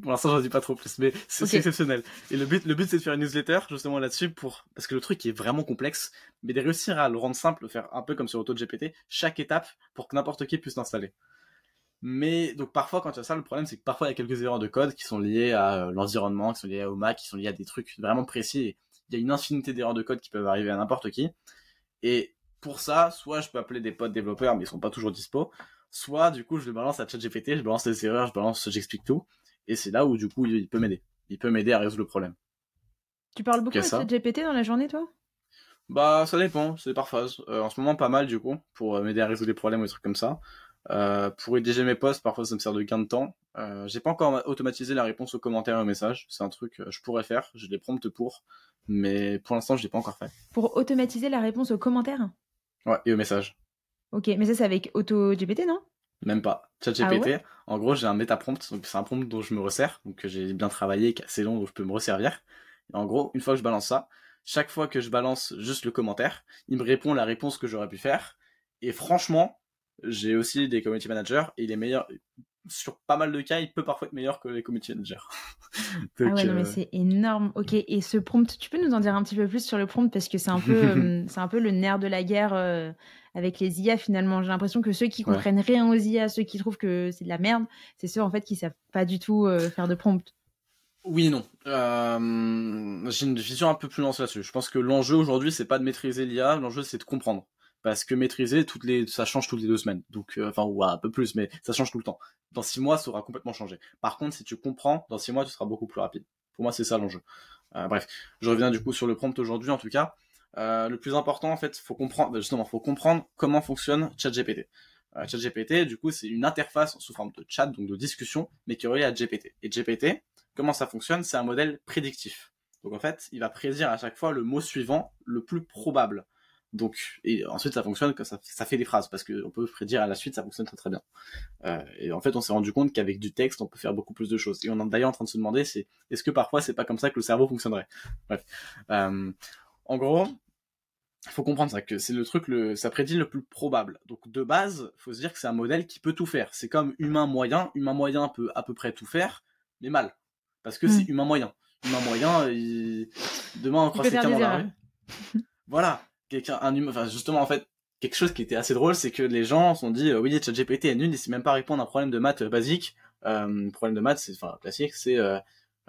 Pour l'instant, j'en dis pas trop plus, mais c'est okay. exceptionnel. Et le but, le but, c'est de faire une newsletter justement là-dessus pour parce que le truc est vraiment complexe, mais de réussir à le rendre simple, le faire un peu comme sur AutoGPT, chaque étape pour que n'importe qui puisse l'installer. Mais donc parfois quand tu as ça, le problème c'est que parfois il y a quelques erreurs de code qui sont liées à euh, l'environnement, qui sont liées au Mac, qui sont liées à des trucs vraiment précis. Il y a une infinité d'erreurs de code qui peuvent arriver à n'importe qui. Et pour ça, soit je peux appeler des potes développeurs, mais ils sont pas toujours dispo. Soit du coup je le balance à ChatGPT, je balance les erreurs, je balance, j'explique tout. Et c'est là où du coup il peut m'aider. Il peut m'aider à résoudre le problème. Tu parles beaucoup de ChatGPT dans la journée toi? Bah ça dépend, c'est par phase. Euh, en ce moment pas mal du coup pour euh, m'aider à résoudre des problèmes ou des trucs comme ça. Euh, pour rédiger mes posts, parfois ça me sert de gain de temps. Euh, j'ai pas encore automatisé la réponse aux commentaires et aux messages. C'est un truc que euh, je pourrais faire. J'ai des prompts pour, mais pour l'instant je l'ai pas encore fait. Pour automatiser la réponse aux commentaires? Ouais, et aux messages. Ok, mais ça c'est avec AutoGPT, non? Même pas. ChatGPT, ah en gros j'ai un prompt, donc c'est un prompt dont je me resserre, donc que j'ai bien travaillé, qui est assez long, donc je peux me resservir. Et en gros, une fois que je balance ça, chaque fois que je balance juste le commentaire, il me répond la réponse que j'aurais pu faire. Et franchement, j'ai aussi des community managers et il est meilleur sur pas mal de cas, il peut parfois être meilleur que les community managers. [laughs] ah ouais, non, mais c'est énorme. Ok, et ce prompt, tu peux nous en dire un petit peu plus sur le prompt? Parce que c'est un peu, [laughs] c'est un peu le nerf de la guerre avec les IA finalement. J'ai l'impression que ceux qui comprennent rien aux IA, ceux qui trouvent que c'est de la merde, c'est ceux en fait qui savent pas du tout euh, faire de prompt. Oui et non. Euh, j'ai une vision un peu plus lancée là-dessus. Je pense que l'enjeu aujourd'hui, c'est pas de maîtriser l'IA, l'enjeu c'est de comprendre. Parce que maîtriser, ça change toutes les deux semaines. Donc, euh, enfin, ou un peu plus, mais ça change tout le temps. Dans six mois, ça aura complètement changé. Par contre, si tu comprends, dans six mois, tu seras beaucoup plus rapide. Pour moi, c'est ça l'enjeu. bref, je reviens du coup sur le prompt aujourd'hui, en tout cas. Euh, le plus important, en fait, faut comprendre, justement, faut comprendre comment fonctionne ChatGPT. Euh, ChatGPT, du coup, c'est une interface sous forme de chat, donc de discussion, mais qui est reliée à GPT. Et GPT, comment ça fonctionne? C'est un modèle prédictif. Donc en fait, il va prédire à chaque fois le mot suivant le plus probable. Donc et ensuite ça fonctionne ça, ça fait des phrases parce qu'on peut prédire à la suite ça fonctionne très très bien. Euh, et en fait on s'est rendu compte qu'avec du texte on peut faire beaucoup plus de choses. Et on est d'ailleurs en train de se demander c'est est-ce que parfois c'est pas comme ça que le cerveau fonctionnerait? Bref. Euh, en gros, il faut comprendre ça, que c'est le truc, le, ça prédit le plus probable. Donc de base, faut se dire que c'est un modèle qui peut tout faire. C'est comme humain moyen, humain moyen peut à peu près tout faire, mais mal. Parce que c'est hmm. humain moyen. Humain moyen, demain on croise quelqu'un dans la rue. voilà, quelqu'un, un humain, enfin justement en fait, quelque chose qui était assez drôle, c'est que les gens se sont dit, euh, oui, ChatGPT est nul, il sait même pas répondre à un problème de maths basique. Euh, problème de maths, c'est enfin classique, c'est euh,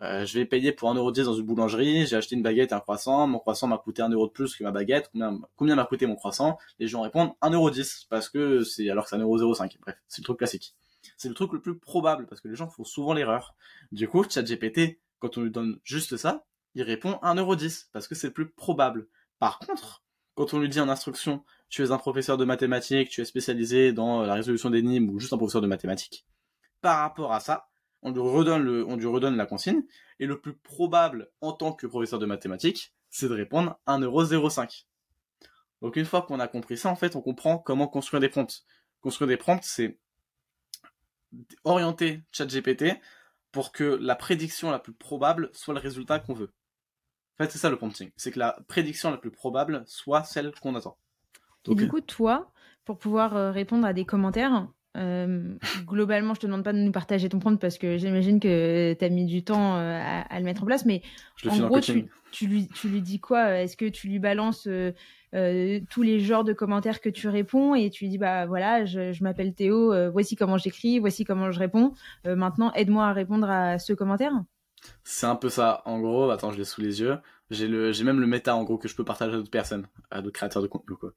euh, je vais payer pour 1,10€ dans une boulangerie, j'ai acheté une baguette et un croissant, mon croissant m'a coûté 1€ de plus que ma baguette, combien, m'a coûté mon croissant? Les gens répondent 1,10€ parce que c'est alors que c'est 1,05€. Bref, c'est le truc classique. C'est le truc le plus probable parce que les gens font souvent l'erreur. Du coup, ChatGPT, quand on lui donne juste ça, il répond 1,10€ parce que c'est le plus probable. Par contre, quand on lui dit en instruction, tu es un professeur de mathématiques, tu es spécialisé dans la résolution d'énigmes ou juste un professeur de mathématiques, par rapport à ça, on lui redonne le, on lui redonne la consigne, et le plus probable en tant que professeur de mathématiques, c'est de répondre 1,05€. Donc une fois qu'on a compris ça, en fait, on comprend comment construire des prompts. Construire des prompts, c'est orienter ChatGPT pour que la prédiction la plus probable soit le résultat qu'on veut. En fait, c'est ça le prompting. C'est que la prédiction la plus probable soit celle qu'on attend. et du coup, toi, pour pouvoir euh, répondre à des commentaires, euh, globalement, je te demande pas de nous partager ton prompt parce que j'imagine que tu as mis du temps euh, à, le mettre en place, mais en gros, tu, lui, tu lui dis quoi Est-ce que tu lui balances euh, tous les genres de commentaires que tu réponds et tu lui dis bah voilà, je, m'appelle Théo, voici comment j'écris, voici comment je réponds. maintenant, aide-moi à répondre à ce commentaire? C'est un peu ça. En gros, attends, je l'ai sous les yeux. J'ai le, j'ai même le méta en gros que je peux partager à d'autres personnes, à d'autres créateurs de contenu quoi.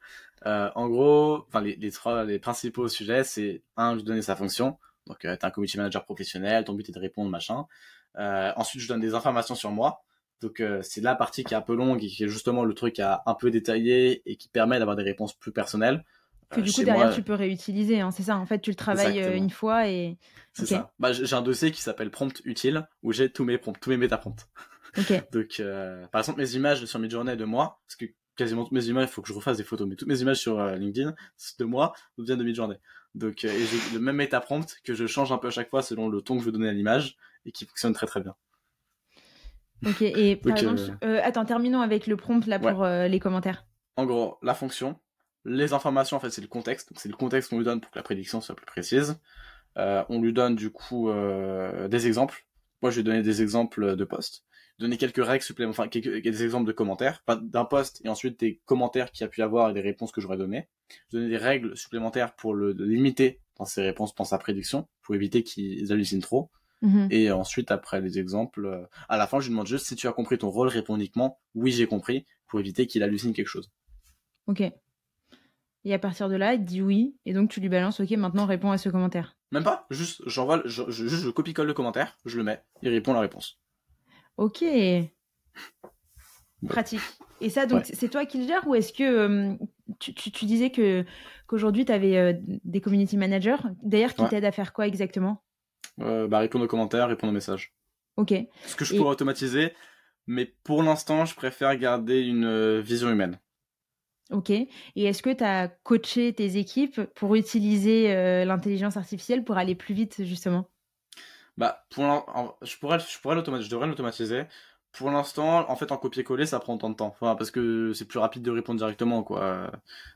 Euh, en gros, enfin les, trois, les principaux sujets, c'est un, je donner sa fonction. Donc euh, t'es un community manager professionnel, ton but est de répondre machin. Euh, ensuite, je donne des informations sur moi. Donc euh, c'est la partie qui est un peu longue et qui est justement le truc à un peu détaillé et qui permet d'avoir des réponses plus personnelles. Que du coup derrière tu peux réutiliser, hein, c'est ça. En fait, tu le travailles une fois et. C'est ça. Bah, j'ai un dossier qui s'appelle prompt utile où j'ai tous mes prompts, tous mes méta prompts. [laughs] Donc, euh, par exemple, mes images sur Midjourney de moi, parce que quasiment toutes mes images, il faut que je refasse des photos, mais toutes mes images sur euh, LinkedIn de moi viennent de Midjourney. Donc, euh, et j'ai le même méta prompt que je change un peu à chaque fois selon le ton que je veux donner à l'image et qui fonctionne très très bien. Ok, et [laughs] par exemple, attends, terminons avec le prompt là pour les commentaires. En gros, la fonction, les informations, en fait, c'est le contexte. Donc, c'est le contexte qu'on lui donne pour que la prédiction soit plus précise. on lui donne du coup des exemples. Moi, je vais donner des exemples de posts donner quelques règles supplémentaires, enfin quelques, des exemples de commentaires, d'un post et ensuite des commentaires qu'il a pu avoir et des réponses que j'aurais données. Donner des règles supplémentaires pour le, limiter dans ses réponses, dans sa prédiction, pour éviter qu'ils hallucinent trop. Mhm. Et ensuite, après les exemples, euh, à la fin, je lui demande juste si tu as compris ton rôle, réponds uniquement oui, j'ai compris, pour éviter qu'il hallucine quelque chose. Ok. Et à partir de là, il dit oui, et donc tu lui balances, ok, maintenant réponds à ce commentaire. Même pas, juste j'envoie, je, je copie-colle le commentaire, je le mets, il répond la réponse. Ok. Pratique. Et ça, donc, c'est toi qui le gères ou est-ce que euh, tu, disais que qu'aujourd'hui, tu avais euh, des community managers, d'ailleurs, qui t'aident à faire quoi exactement? Euh, bah, Répondre aux commentaires, répondre aux messages. Ok. Ce que je pourrais automatiser, mais pour l'instant, je préfère garder une vision humaine. Ok. Et est-ce que tu as coaché tes équipes pour utiliser l'intelligence artificielle pour aller plus vite, justement? Bah, je pourrais, je pourrais je devrais l'automatiser. Pour l'instant, en fait, en copier-coller, ça prend tant de temps. Parce que c'est plus rapide de répondre directement, quoi.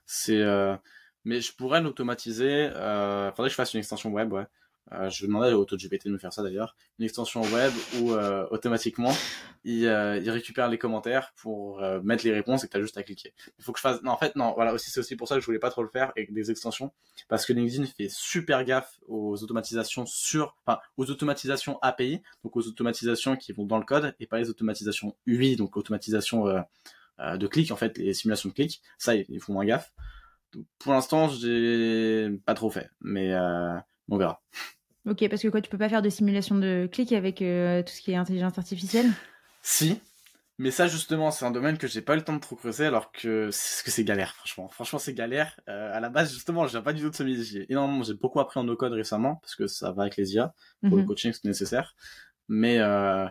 C'est, euh, mais je pourrais l'automatiser. Euh, faudrait que je fasse une extension web, ouais. Euh, je vais demander à AutoGPT de me faire ça d'ailleurs. Une extension web où euh, automatiquement il, euh, il, récupère les commentaires pour euh, mettre les réponses et que tu as juste à cliquer. Il faut que je fasse. Non, en fait, non, voilà, aussi c'est aussi pour ça que je voulais pas trop le faire avec des extensions parce que LinkedIn fait super gaffe aux automatisations sur, enfin, aux automatisations API, donc aux automatisations qui vont dans le code et pas les automatisations UI, donc automatisation euh, de clics en fait, les simulations de clics. Ça, ils font moins gaffe. Donc, pour l'instant, j'ai pas trop fait, mais on verra. Ok, parce que quoi, tu peux pas faire de simulation de clic avec euh, tout ce qui est intelligence artificielle? Si, mais ça justement, c'est un domaine que j'ai pas eu le temps de trop creuser, alors que c'est que c'est galère, franchement. Franchement, c'est galère. Euh, à la base, justement, j'ai pas du tout de ce métier. Énormément, j'ai beaucoup appris en no-code récemment, parce que ça va avec les IA, pour le mhm. coaching, c'est nécessaire. Mais, euh,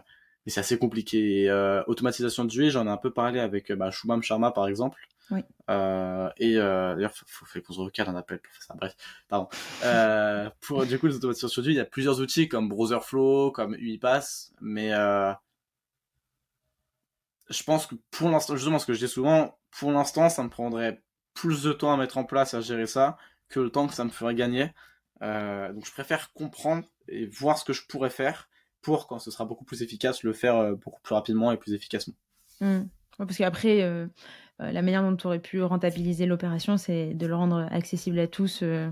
mais c'est assez compliqué. Et, euh, automatisation de UI, j'en ai un peu parlé avec bah, Shubham Sharma, par exemple. Oui. Euh, et euh, d'ailleurs, faut, faut qu'on se recale un appel pour faire ça. Bref, pardon. Euh, pour du coup les automatisations sur il y a plusieurs outils comme Browserflow, comme UiPath, mais je pense que pour l'instant, justement, ce que je dis souvent, pour l'instant, ça me prendrait plus de temps à mettre en place à gérer ça que le temps que ça me ferait gagner. Donc, je préfère comprendre et voir ce que je pourrais faire pour, quand ce sera beaucoup plus efficace, le faire beaucoup plus rapidement et plus efficacement. Mmh. Parce qu'après, la manière dont tu aurais pu rentabiliser l'opération, c'est de le rendre accessible à tous euh,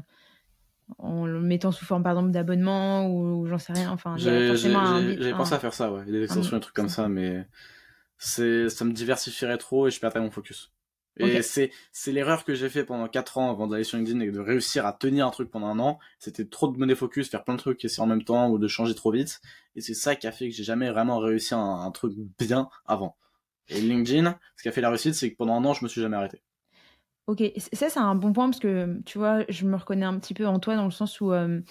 en le mettant sous forme, par exemple, d'abonnement ou, j'en sais rien. Enfin, j'ai pensé à faire ça, ouais. Des extensions, des trucs comme ça, mais c'est ça me diversifierait trop et je perdrais mon focus. Et c'est c'est l'erreur que j'ai fait pendant 4 ans avant d'aller sur LinkedIn et de réussir à tenir un truc pendant un an. C'était trop de me focus, faire plein de trucs et c'est en même temps ou de changer trop vite. Et c'est ça qui a fait que j'ai jamais vraiment réussi un truc bien avant. Et LinkedIn, ce qui a fait la réussite, c'est que pendant un an, je me suis jamais arrêté. Ok, ça c'est un bon point parce que tu vois, je me reconnais un petit peu en toi dans le sens où euh,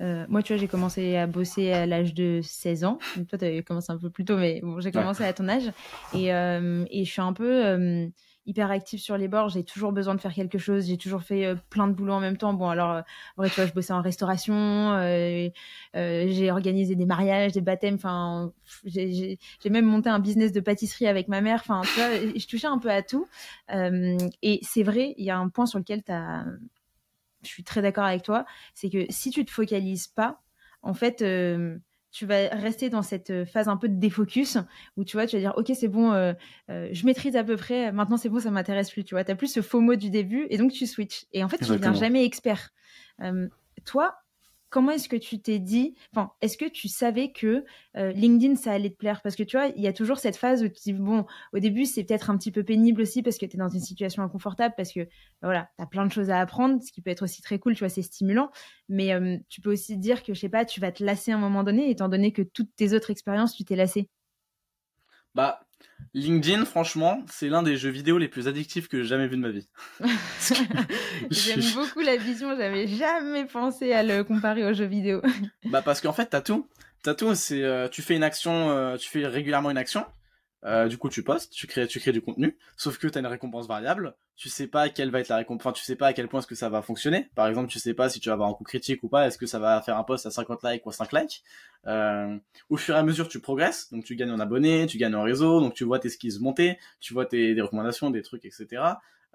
euh, moi, tu vois, j'ai commencé à bosser à l'âge de 16 ans. toi, tu avais commencé un peu plus tôt, mais bon, j'ai commencé à ton âge. Et, euh, et je suis un peu hyper active sur les bords. J'ai toujours besoin de faire quelque chose. J'ai toujours fait euh, plein de boulot en même temps. Bon, alors, euh, vrai, tu vois, je bossais en restauration. Euh, j'ai organisé des mariages, des baptêmes. Enfin, j'ai même monté un business de pâtisserie avec ma mère. Enfin, tu vois, je touchais un peu à tout. et c'est vrai, il y a un point sur lequel as... Je suis très d'accord avec toi. C'est que si tu te focalises pas, en fait tu vas rester dans cette euh, phase un peu de défocus où tu vois, tu vas dire ok c'est bon, euh, euh, je maîtrise à peu près, maintenant c'est bon, ça m'intéresse plus. Tu vois, t'as plus ce faux mot du début et donc tu switches. Et en fait, tu ne deviens jamais expert. toi, comment est-ce que tu t'es dit, enfin, est-ce que tu savais que euh, LinkedIn, ça allait te plaire? Parce que tu vois, il y a toujours cette phase où tu dis, bon, au début, c'est peut-être un petit peu pénible aussi parce que tu es dans une situation inconfortable, parce que bah, voilà, tu as plein de choses à apprendre, ce qui peut être aussi très cool, tu vois, c'est stimulant. Mais tu peux aussi dire que, je sais pas, tu vas te lasser à un moment donné, étant donné que toutes tes autres expériences, tu t'es lassé. Bah, LinkedIn, franchement, c'est l'un des jeux vidéo les plus addictifs que j'ai jamais vu de ma vie. [laughs] J'aime [laughs] beaucoup la vision, j'avais jamais pensé à le comparer aux jeux vidéo. bah parce qu'en fait, t'as tout. T'as tout, c'est euh, tu fais une action, euh, tu fais régulièrement une action, euh, du coup, tu postes, tu crées, tu crées du contenu, sauf que tu as une récompense variable. Tu sais pas quelle va être la récompense, tu sais pas à quel point est-ce que ça va fonctionner. Par exemple, tu sais pas si tu vas avoir un coup critique ou pas, est-ce que ça va faire un post à 50 likes ou à 5 likes. Euh, au fur et à mesure, tu progresses, donc tu gagnes en abonnés, tu gagnes en réseau, donc tu vois tes skills monter, tu vois tes recommandations, des trucs, etc.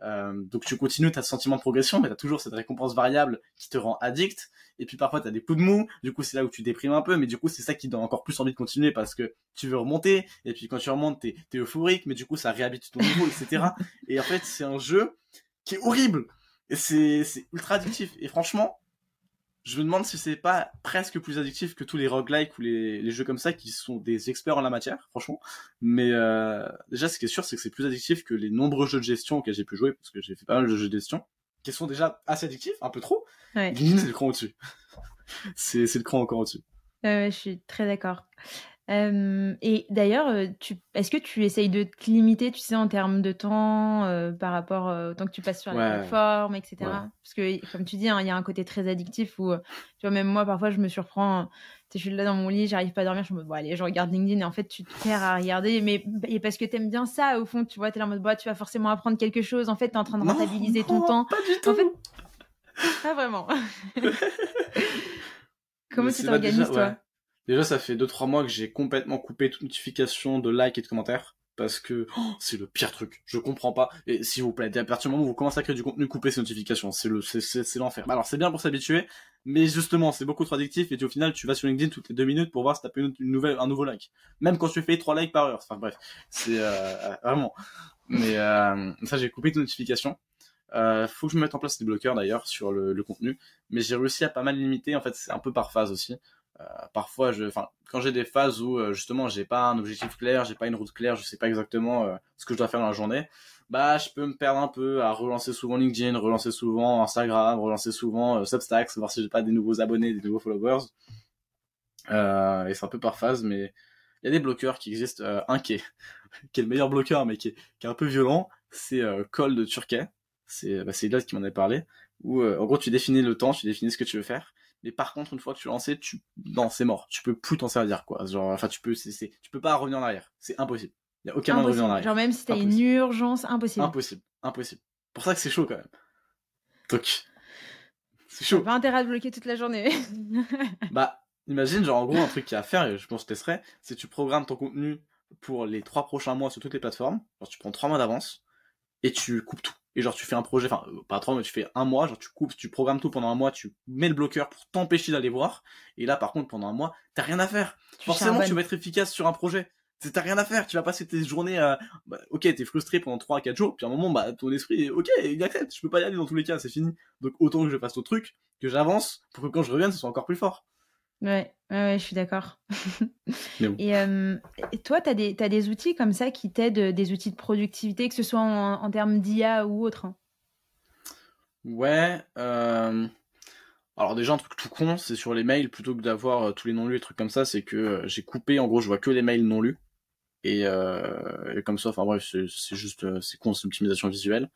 Euh, donc tu continues, tu as ce sentiment de progression, mais tu as toujours cette récompense variable qui te rend addict. Et puis parfois tu as des coups de mou, du coup c'est là où tu déprimes un peu, mais du coup c'est ça qui donne encore plus envie de continuer parce que tu veux remonter, et puis quand tu remontes t'es es euphorique, mais du coup ça réhabitue ton niveau, etc. [laughs] et en fait c'est un jeu qui est horrible, et c'est ultra addictif. Et franchement, je me demande si c'est pas presque plus addictif que tous les roguelikes ou les, les, jeux comme ça qui sont des experts en la matière, franchement. Mais euh, déjà, ce qui est sûr, c'est que c'est plus addictif que les nombreux jeux de gestion auxquels j'ai pu jouer, parce que j'ai fait pas mal de jeux de gestion, qui sont déjà assez addictifs, un peu trop. Ouais. c'est le cran au-dessus. [laughs] c'est le cran encore au-dessus. Euh, je suis très d'accord et d'ailleurs, est-ce que tu essayes de te limiter, tu sais, en termes de temps, par rapport au temps que tu passes sur la plateforme, etc. Parce que, comme tu dis, hein, il y a un côté très addictif où, tu vois, même moi, parfois, je me surprends, je suis là dans mon lit, j'arrive pas à dormir, je me dis, bon, allez, je regarde LinkedIn, et en fait, tu te perds à regarder, mais et parce que t'aimes bien ça, au fond, tu vois, t'es là en mode, bah, tu vas forcément apprendre quelque chose, en fait, t'es en train de rentabiliser ton temps. Pas du tout. En fait, pas vraiment. [laughs] Comment tu t'organises, toi? Déjà, ça fait 2-3 mois que j'ai complètement coupé toute notification de like et de commentaires. parce que oh, c'est le pire truc. Je comprends pas. Et s'il vous plaît, à partir du moment où vous commencez à créer du contenu, coupez ces notifications. C'est le, l'enfer. Alors c'est bien pour s'habituer, mais justement, c'est beaucoup trop addictif et au final, tu vas sur LinkedIn toutes les deux minutes pour voir si t'as une, une nouvelle, un nouveau like. Même quand tu fais trois likes par heure. Enfin bref, c'est euh, vraiment. Mais euh, ça, j'ai coupé les notifications. Euh, faut que je me mette en place des bloqueurs d'ailleurs sur le contenu, mais j'ai réussi à pas mal limiter. En fait, c'est un peu par phase aussi. Euh, parfois, je, quand j'ai des phases où euh, justement j'ai pas un objectif clair, j'ai pas une route claire, je sais pas exactement euh, ce que je dois faire dans la journée, bah je peux me perdre un peu à relancer souvent LinkedIn, relancer souvent Instagram, relancer souvent Substack, voir si j'ai pas des nouveaux abonnés, des nouveaux followers. et c'est un peu par phase, mais il y a des bloqueurs qui existent. un qui est, [laughs] qui est le meilleur bloqueur, mais qui est, qui est un peu violent, c'est Call de Turquet. C'est bah, qui m'en a parlé. Où en gros tu définis le temps, tu définis ce que tu veux faire mais par contre, une fois que tu l'as lancé, tu, non, c'est mort. Tu peux plus t'en servir, quoi. Genre, enfin, tu peux, c'est, tu peux pas revenir en arrière. C'est impossible. Il y a aucun moyen de revenir en arrière. Genre, même si t'as une urgence, impossible. Impossible. Impossible. Pour ça que c'est chaud, quand même. Donc, c'est chaud. Pas intérêt à bloquer toute la journée. [laughs] bah, imagine, genre, en gros, un truc qu'il y a à faire, et je pense que je testerai, c'est tu programmes ton contenu pour les trois prochains mois sur toutes les plateformes. Genre, tu prends trois mois d'avance, et tu coupes tout et genre tu fais un projet, enfin euh, pas trois, mais tu fais un mois, genre tu coupes, tu programmes tout pendant un mois, tu mets le bloqueur pour t'empêcher d'aller voir. Et là par contre pendant un mois, t'as rien à faire. Forcément tu vas être efficace sur un projet. T'as rien à faire, tu vas passer tes journées à... Bah, ok, t'es frustré pendant 3 à 4 jours, puis à un moment, bah, ton esprit, ok, il accepte, je peux pas y aller dans tous les cas, c'est fini. Donc autant que je fasse au truc, que j'avance, pour que quand je revienne, ce soit encore plus fort. Ouais, ouais, je suis d'accord. [laughs] Euh, et, toi, tu as, as, des outils comme ça qui t'aident, euh, des outils de productivité, que ce soit en, termes d'IA ou autre hein? Ouais. Euh... Alors déjà, un truc tout con, c'est sur les mails, plutôt que d'avoir euh, tous les non-lus et trucs comme ça, c'est que j'ai coupé, en gros, je vois que les mails non lus. Et, et comme ça, enfin bref, c'est juste, c'est con, c'est l'optimisation visuelle.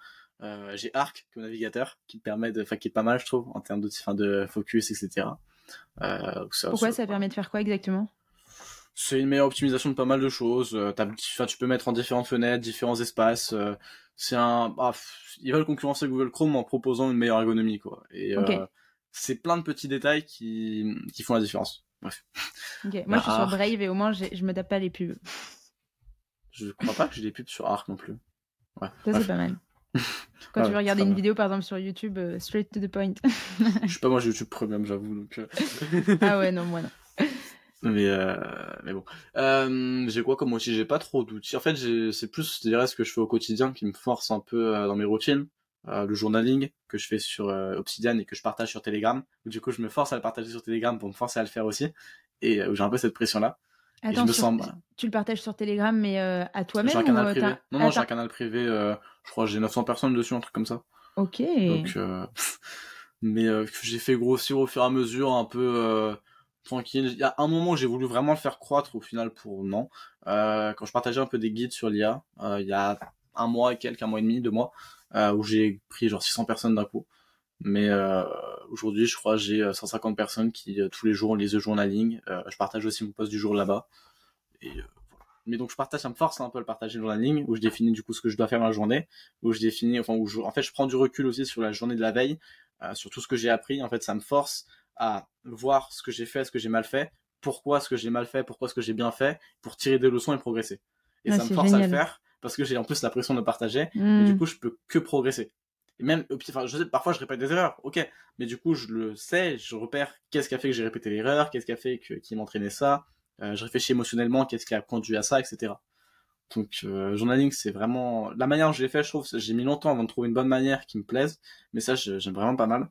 j'ai Arc comme navigateur, qui permet de, enfin qui est pas mal, je trouve, en termes de, de focus, etc. Euh, Pourquoi ça permet de faire quoi exactement? C'est une meilleure optimisation de pas mal de choses. Euh, tu peux mettre en différentes fenêtres, différents espaces. Euh, c'est un, ah, ils veulent concurrencer Google Chrome en proposant une meilleure ergonomie, quoi. Et c'est plein de petits détails qui, qui font la différence. Bref. [laughs] Moi, je suis sur bah, Brave et au moins, je me tape pas les pubs. Je crois pas que j'ai des pubs sur Arc non plus. Ouais. Ça, c'est pas mal. Quand tu veux regarder une vidéo, par exemple, sur YouTube, euh, straight to the point. [laughs] je suis pas moi, j'ai YouTube Premium, j'avoue. Donc, euh. ah ouais, non, moi non. [laughs] Mais, euh, mais bon. Euh, j'ai quoi comme outil? J'ai pas trop d'outils. En fait, c'est plus, je dirais, ce que je fais au quotidien qui me force un peu dans mes routines. le journaling que je fais sur Obsidian et que je partage sur Telegram. Du coup, je me force à le partager sur Telegram pour me forcer à le faire aussi. Et j'ai un peu cette pression-là. Attends, tu le partages sur Telegram, mais à toi-même J'ai un canal privé. Non, non, j'ai un canal privé. Euh, je crois que j'ai 900 personnes dessus, un truc comme ça. Ok. Donc, euh, [laughs] mais j'ai fait grossir au fur et à mesure, un peu tranquille. Il y a un moment où j'ai voulu vraiment le faire croître, au final, pour non. quand je partageais un peu des guides sur l'IA, il y a un mois et quelques, un mois et demi, deux mois, où j'ai pris genre 600 personnes d'un coup. Mais euh, aujourd'hui, je crois, j'ai 150 euh, personnes qui euh, tous les jours lisent le journaling. je partage aussi mon post du jour là-bas. Et mais donc je partage, ça me force un peu à le partager le journaling, où je définis du coup ce que je dois faire dans la journée, où je définis, enfin où je, en fait je prends du recul aussi sur la journée de la veille, sur tout ce que j'ai appris. En fait, ça me force à voir ce que j'ai fait, ce que j'ai mal fait, pourquoi ce que j'ai mal fait, pourquoi ce que j'ai bien fait, pour tirer des leçons et progresser. Et ça me force à le faire parce que j'ai en plus la pression de partager, et du mmh. coup je peux que progresser même, enfin, je sais, parfois je répète des erreurs, ok, mais du coup je le sais, je repère qu'est-ce qui a fait que j'ai répété l'erreur, qu'est-ce qui a fait que, qui m'entraînait ça, euh, je réfléchis émotionnellement, qu'est-ce qui a conduit à ça, etc. Donc euh, journaling, c'est vraiment la manière dont je l'ai fait, je trouve, j'ai mis longtemps avant de trouver une bonne manière qui me plaise, mais ça j'aime vraiment pas mal.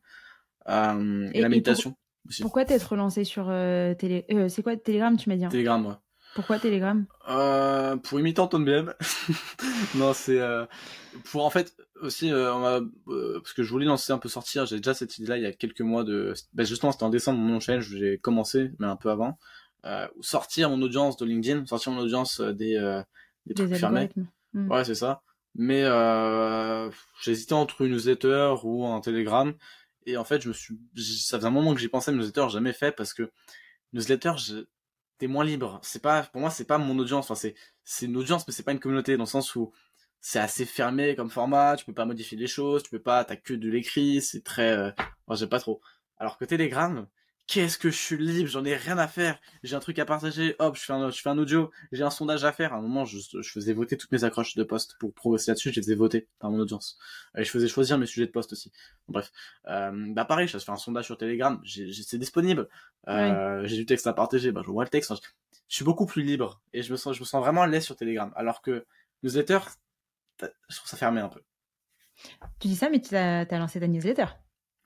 Euh, et, la méditation. aussi. Pourquoi t'être relancé sur euh, télé, euh, c'est quoi Telegram, tu m'as dit hein? Telegram, ouais. Pourquoi Telegram? Euh, Pour imiter Anton BM. [laughs] non, c'est euh, pour en fait aussi euh, on a, euh, parce que je voulais lancer un peu sortir. J'ai déjà cette idée-là il y a quelques mois de. Ben justement, c'était en décembre mon challenge. J'ai commencé, mais un peu avant. Euh, sortir mon audience de LinkedIn, sortir mon audience des des, trucs fermés. Hmm. Ouais, c'est ça. Mais j'hésitais entre une newsletter ou un Telegram. Et en fait, je me suis, ça faisait un moment que j'y pensais, newsletter, jamais fait parce que newsletter, je t'es moins libre. C'est pas, pour moi, c'est pas mon audience. Enfin, c'est, c'est une audience, mais c'est pas une communauté dans le sens où c'est assez fermé comme format. Tu peux pas modifier les choses. Tu peux pas, t'as que de l'écrit. C'est très, euh... moi, j'aime pas trop. Alors que Telegram, qu'est-ce que je suis libre, j'en ai rien à faire, j'ai un truc à partager, hop, je fais un, je fais un audio, j'ai un sondage à faire. À un moment, je, je faisais voter toutes mes accroches de poste pour progresser là-dessus, je les faisais voter par mon audience. Et je faisais choisir mes sujets de poste aussi. bref, euh, bah pareil, je fais un sondage sur Telegram, c'est disponible. Euh, J'ai du texte à partager, bah je vois le texte. je, suis beaucoup plus libre et je me sens, je me sens vraiment à l'aise sur Telegram. Alors que newsletter, je trouve ça fermé un peu. Tu dis ça, mais tu as, as lancé ta newsletter.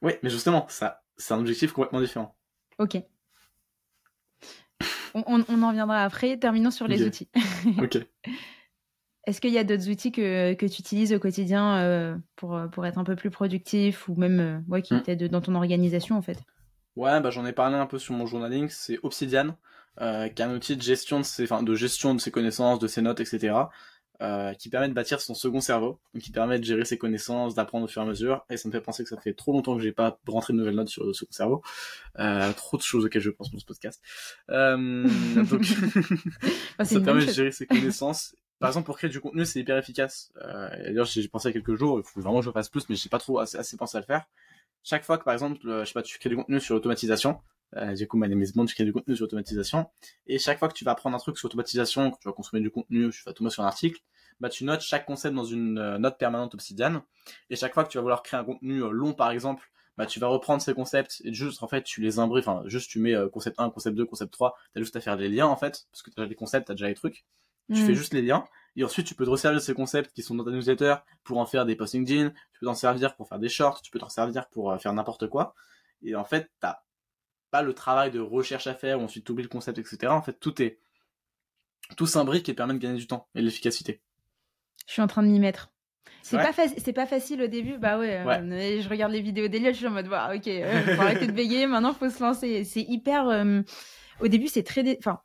Oui, mais justement, ça, c'est un objectif complètement différent. Ok. On, en viendra après. Terminons sur les outils. [laughs] ok. Est-ce qu'il y a d'autres outils que, que tu utilises au quotidien euh, pour, pour être un peu plus productif ou même euh, ouais, qui mmh. dans ton organisation en fait? Ouais, bah, j'en ai parlé un peu sur mon journaling. C'est Obsidian, euh, qui est un outil de gestion de ses, de gestion de ses connaissances, de ses notes, etc. Euh, qui permet de bâtir son second cerveau, donc qui permet de gérer ses connaissances, d'apprendre au fur et à mesure. Et ça me fait penser que ça fait trop longtemps que j'ai pas rentré de nouvelles notes sur le second cerveau. Euh, trop de choses auxquelles je pense dans ce podcast. Euh, donc, [laughs] ça permet de gérer ses connaissances. Par exemple, pour créer du contenu, c'est hyper efficace. Euh, D'ailleurs, j'ai pensé à quelques jours, il faut vraiment que je fasse plus, mais j'ai pas trop assez, assez pensé à le faire. Chaque fois que, par exemple, je sais pas, tu crées du contenu sur l'automatisation, euh, du coup, my name is tu crées du contenu sur automatisation. Et chaque fois que tu vas apprendre un truc sur automatisation, que tu vas consommer du contenu, tu vas tomber sur un article, bah, tu notes chaque concept dans une euh, note permanente Obsidian. Et chaque fois que tu vas vouloir créer un contenu euh, long, par exemple, bah, tu vas reprendre ces concepts et juste, en fait, tu les imbriques, enfin, juste tu mets concept 1, concept 2, concept 3, t'as juste à faire des liens, en fait, parce que t'as déjà des concepts, t'as déjà les trucs. Tu mm. fais juste les liens. Et ensuite, tu peux te resservir de ces concepts qui sont dans ta newsletter pour en faire des post LinkedIn. Tu peux t'en servir pour faire des shorts. Tu peux t'en servir pour faire n'importe quoi. Et en fait, t'as le travail de recherche à faire, ou ensuite oublies le concept, etc. En fait, tout est, tout s'imbrique et permet de gagner du temps et de l'efficacité. Je suis en train de m'y mettre. C'est pas, c'est pas facile au début, bah ouais. Euh, je regarde les vidéos d'Eliot, je suis en mode, bah, ok, euh, faut arrêter de bégayer, maintenant faut se lancer. C'est hyper. Euh, au début, c'est très. Enfin,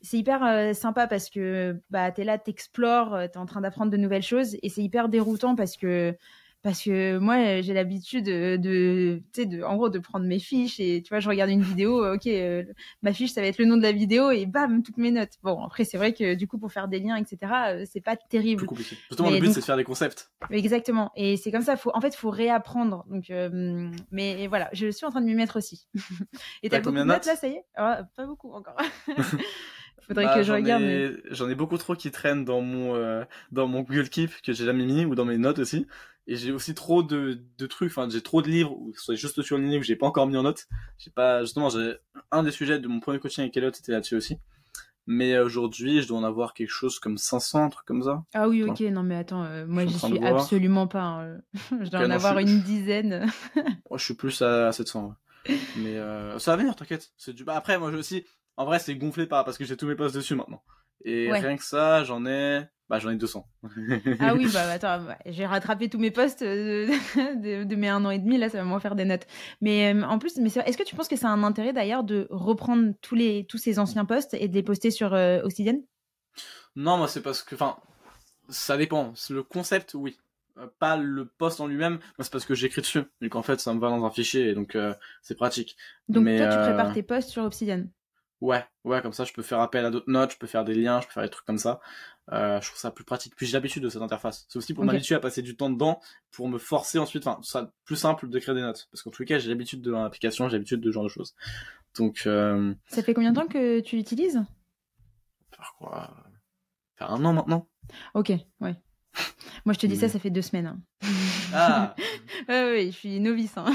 c'est hyper sympa parce que bah, t'es là, t'explores, t'es en train d'apprendre de nouvelles choses et c'est hyper déroutant parce que parce que moi j'ai l'habitude de, de tu sais de en gros de prendre mes fiches et tu vois je regarde une vidéo ok euh, ma fiche ça va être le nom de la vidéo et bam toutes mes notes. Bon après c'est vrai que du coup pour faire des liens etc euh, c'est pas terrible. plus compliqué. Justement le but c'est de faire des concepts. Exactement. Et c'est comme ça faut en fait faut réapprendre. Donc euh, mais voilà je suis en train de m'y mettre aussi. [laughs] Et t'as combien de notes là ça y est? Ah, pas beaucoup encore. [laughs] Faudrait bah, que je regarde. J'en ai beaucoup trop qui traînent dans mon dans mon Google Keep que j'ai jamais mis ou dans mes notes aussi et j'ai aussi trop de, de trucs enfin j'ai trop de livres ou soit juste sur ligne que j'ai pas encore mis en note. J'ai pas justement j'ai un des sujets de mon premier coaching avec Elliot c'était là-dessus aussi. Mais aujourd'hui je dois en avoir quelque chose comme 500 un truc comme ça. Ah oui ok non mais attends euh, moi j'y suis absolument pas hein. [laughs] je dois en avoir une dizaine. [laughs] Moi je suis plus à, 700 mais euh, ça va venir t'inquiète. C'est du bah après moi je aussi en vrai c'est gonflé par parce que j'ai tous mes posts dessus maintenant. Et rien que ça j'en ai bah, j'en ai 200. ah oui, bah attends, j'ai rattrapé tous mes posts euh, [laughs] de, mes un an et demi, là, ça va moins faire des notes. Mais euh, en plus, mais est-ce que tu penses que ça a un intérêt d'ailleurs de reprendre tous, les, tous ces anciens posts et de les poster sur euh, Obsidian? Non, moi, c'est parce que, enfin, ça dépend. Le concept, oui. Pas le post en lui-même, moi c'est parce que j'écris dessus. Donc en fait, ça me va dans un fichier et donc c'est pratique. Donc toi, tu prépares tes posts sur Obsidian? Ouais, ouais, comme ça, je peux faire appel à d'autres notes, je peux faire des liens, je peux faire des trucs comme ça. Euh, je trouve ça plus pratique. Puis j'ai l'habitude de cette interface. C'est aussi pour m'habituer à passer du temps dedans, pour me forcer ensuite, enfin, ça plus simple de créer des notes. Parce qu'en tout cas, j'ai l'habitude de l'application, j'ai l'habitude de ce genre de choses. Donc. Euh... Ça fait combien de temps que tu l'utilises? Faire quoi? Faire un an maintenant. Ok, ouais. [laughs] Moi, je te dis ça, ça fait deux semaines. Hein. Ah [laughs] Ouais, ouais, je suis novice. Hein.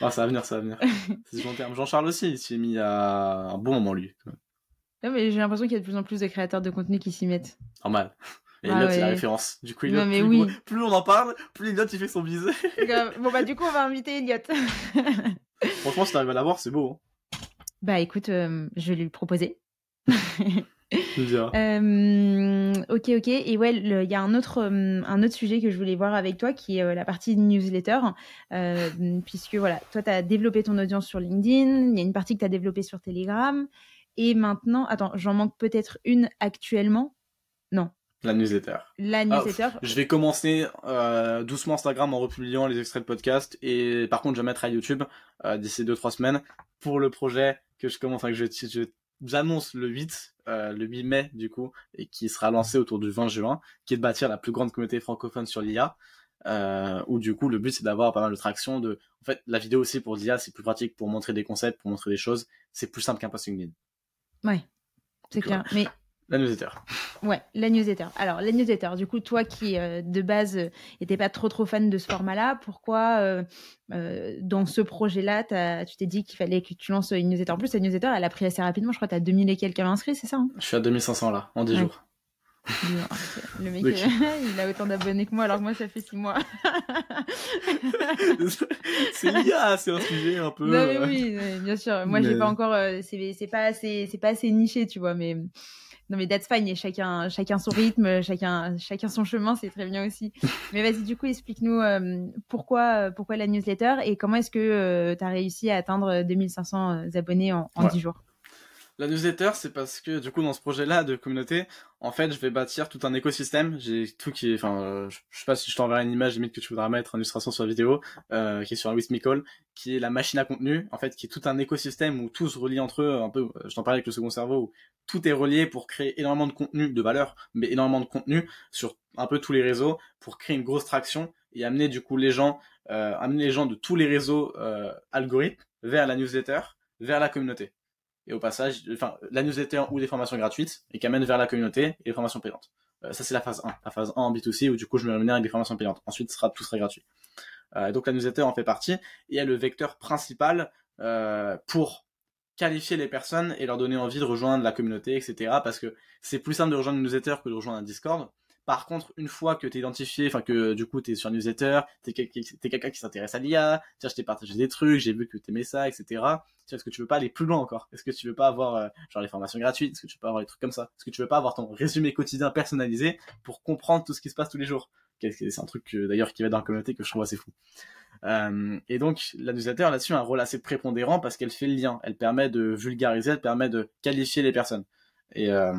ah, ça va venir, ça va venir. [laughs] C'est long terme. Jean-Charles aussi, il s'y est mis à un bon moment, lui. Non, mais j'ai l'impression qu'il y a de plus en plus de créateurs de contenu qui s'y mettent. Normal. Et ah, c'est la référence. Du coup, Elliot, plus, plus, on en parle, plus Elliot il fait son bise. [laughs] bon, bah, du coup, on va inviter Elliot. [laughs] Franchement, si t'arrives à l'avoir, c'est beau. Hein. Bah, écoute, euh, je vais lui proposer. Euh, ok, ok. Et ouais, il y a un autre, euh, un autre sujet que je voulais voir avec toi qui est euh, la partie newsletter. puisque voilà, toi, tu as développé ton audience sur LinkedIn, il y a une partie que tu as développée sur Telegram. Et maintenant, attends, j'en manque peut-être une actuellement. Non. La newsletter. La ah, newsletter. je vais commencer doucement Instagram en republiant les extraits de podcast. Et par contre, je vais mettre à YouTube d'ici 2-3 semaines pour le projet que je commence, que je, je j'annonce le 8, euh, le 8 mai du coup, et qui sera lancé autour du 20 juin, qui est de bâtir la plus grande communauté francophone sur l'IA. euh, où du coup le but c'est d'avoir pas mal de traction. De... En fait, la vidéo aussi pour l'IA c'est plus pratique pour montrer des concepts, pour montrer des choses. C'est plus simple qu'un post LinkedIn. Ouais, c'est clair. Mais la newsletter. Ouais, la newsletter. Alors, la newsletter, du coup, toi qui, euh, de base, n'étais pas trop trop fan de ce format-là, pourquoi, euh, euh, dans ce projet-là, tu t'es dit qu'il fallait que tu lances une newsletter? En plus, la newsletter, elle a pris assez rapidement. Je crois que tu as 2000 et quelques inscrits, c'est ça hein? Je suis à 2500 là, en 10 jours. Le mec, [laughs] il a autant d'abonnés que moi, alors que moi, ça fait 6 mois. [laughs] c'est l'IA, c'est un sujet un peu. Non, mais oui, bien sûr. Moi, j'ai pas encore. c'est pas, assez, pas assez niché, tu vois, mais non mais that's fine, et chacun, chacun son rythme, chacun, chacun son chemin, c'est très bien aussi. [laughs] Mais vas-y, du coup, explique-nous euh, pourquoi, pourquoi la newsletter et comment est-ce que euh, tu as réussi à atteindre 2500 euh, abonnés en, en 10 jours? La newsletter, c'est parce que du coup dans ce projet-là de communauté, en fait, je vais bâtir tout un écosystème. J'ai tout qui enfin, euh, je, sais pas si je t'enverrai une image limite que tu voudras mettre en illustration sur la vidéo, euh, qui est sur un Wismicall, qui est la machine à contenu, en fait, qui est tout un écosystème où tout se relie entre eux, un peu. Je t'en parlais avec le second cerveau, où tout est relié pour créer énormément de contenu de valeur, mais énormément de contenu sur un peu tous les réseaux pour créer une grosse traction et amener du coup les gens, euh, amener les gens de tous les réseaux euh, algorithmes vers la newsletter, vers la communauté et au passage, enfin, la newsletter ou des formations gratuites et qui amènent vers la communauté et les formations payantes. Euh, ça, c'est la phase 1. La phase 1 en B2C où du coup, je me rémunère avec des formations payantes. Ensuite, tout sera gratuit. Euh, donc, la newsletter en fait partie et est le vecteur principal euh, pour qualifier les personnes et leur donner envie de rejoindre la communauté, etc. Parce que c'est plus simple de rejoindre une newsletter que de rejoindre un Discord. Par contre, une fois que tu es identifié, enfin que du coup tu sur newsletter, tu es, quelqu'un qui s'intéresse à l'IA, tiens, je t'ai partagé des trucs, j'ai vu que tu aimais ça, etc. Est-ce que tu veux pas aller plus loin encore? Est-ce que tu veux pas avoir euh, genre les formations gratuites? Est-ce que tu veux pas avoir des trucs comme ça? Est-ce que tu veux pas avoir ton résumé quotidien personnalisé pour comprendre tout ce qui se passe tous les jours? C'est un truc d'ailleurs qui va dans la communauté que je trouve assez fou. Euh, et donc la newsletter là-dessus a un rôle assez prépondérant parce qu'elle fait le lien, elle permet de vulgariser, elle permet de qualifier les personnes. Et, euh,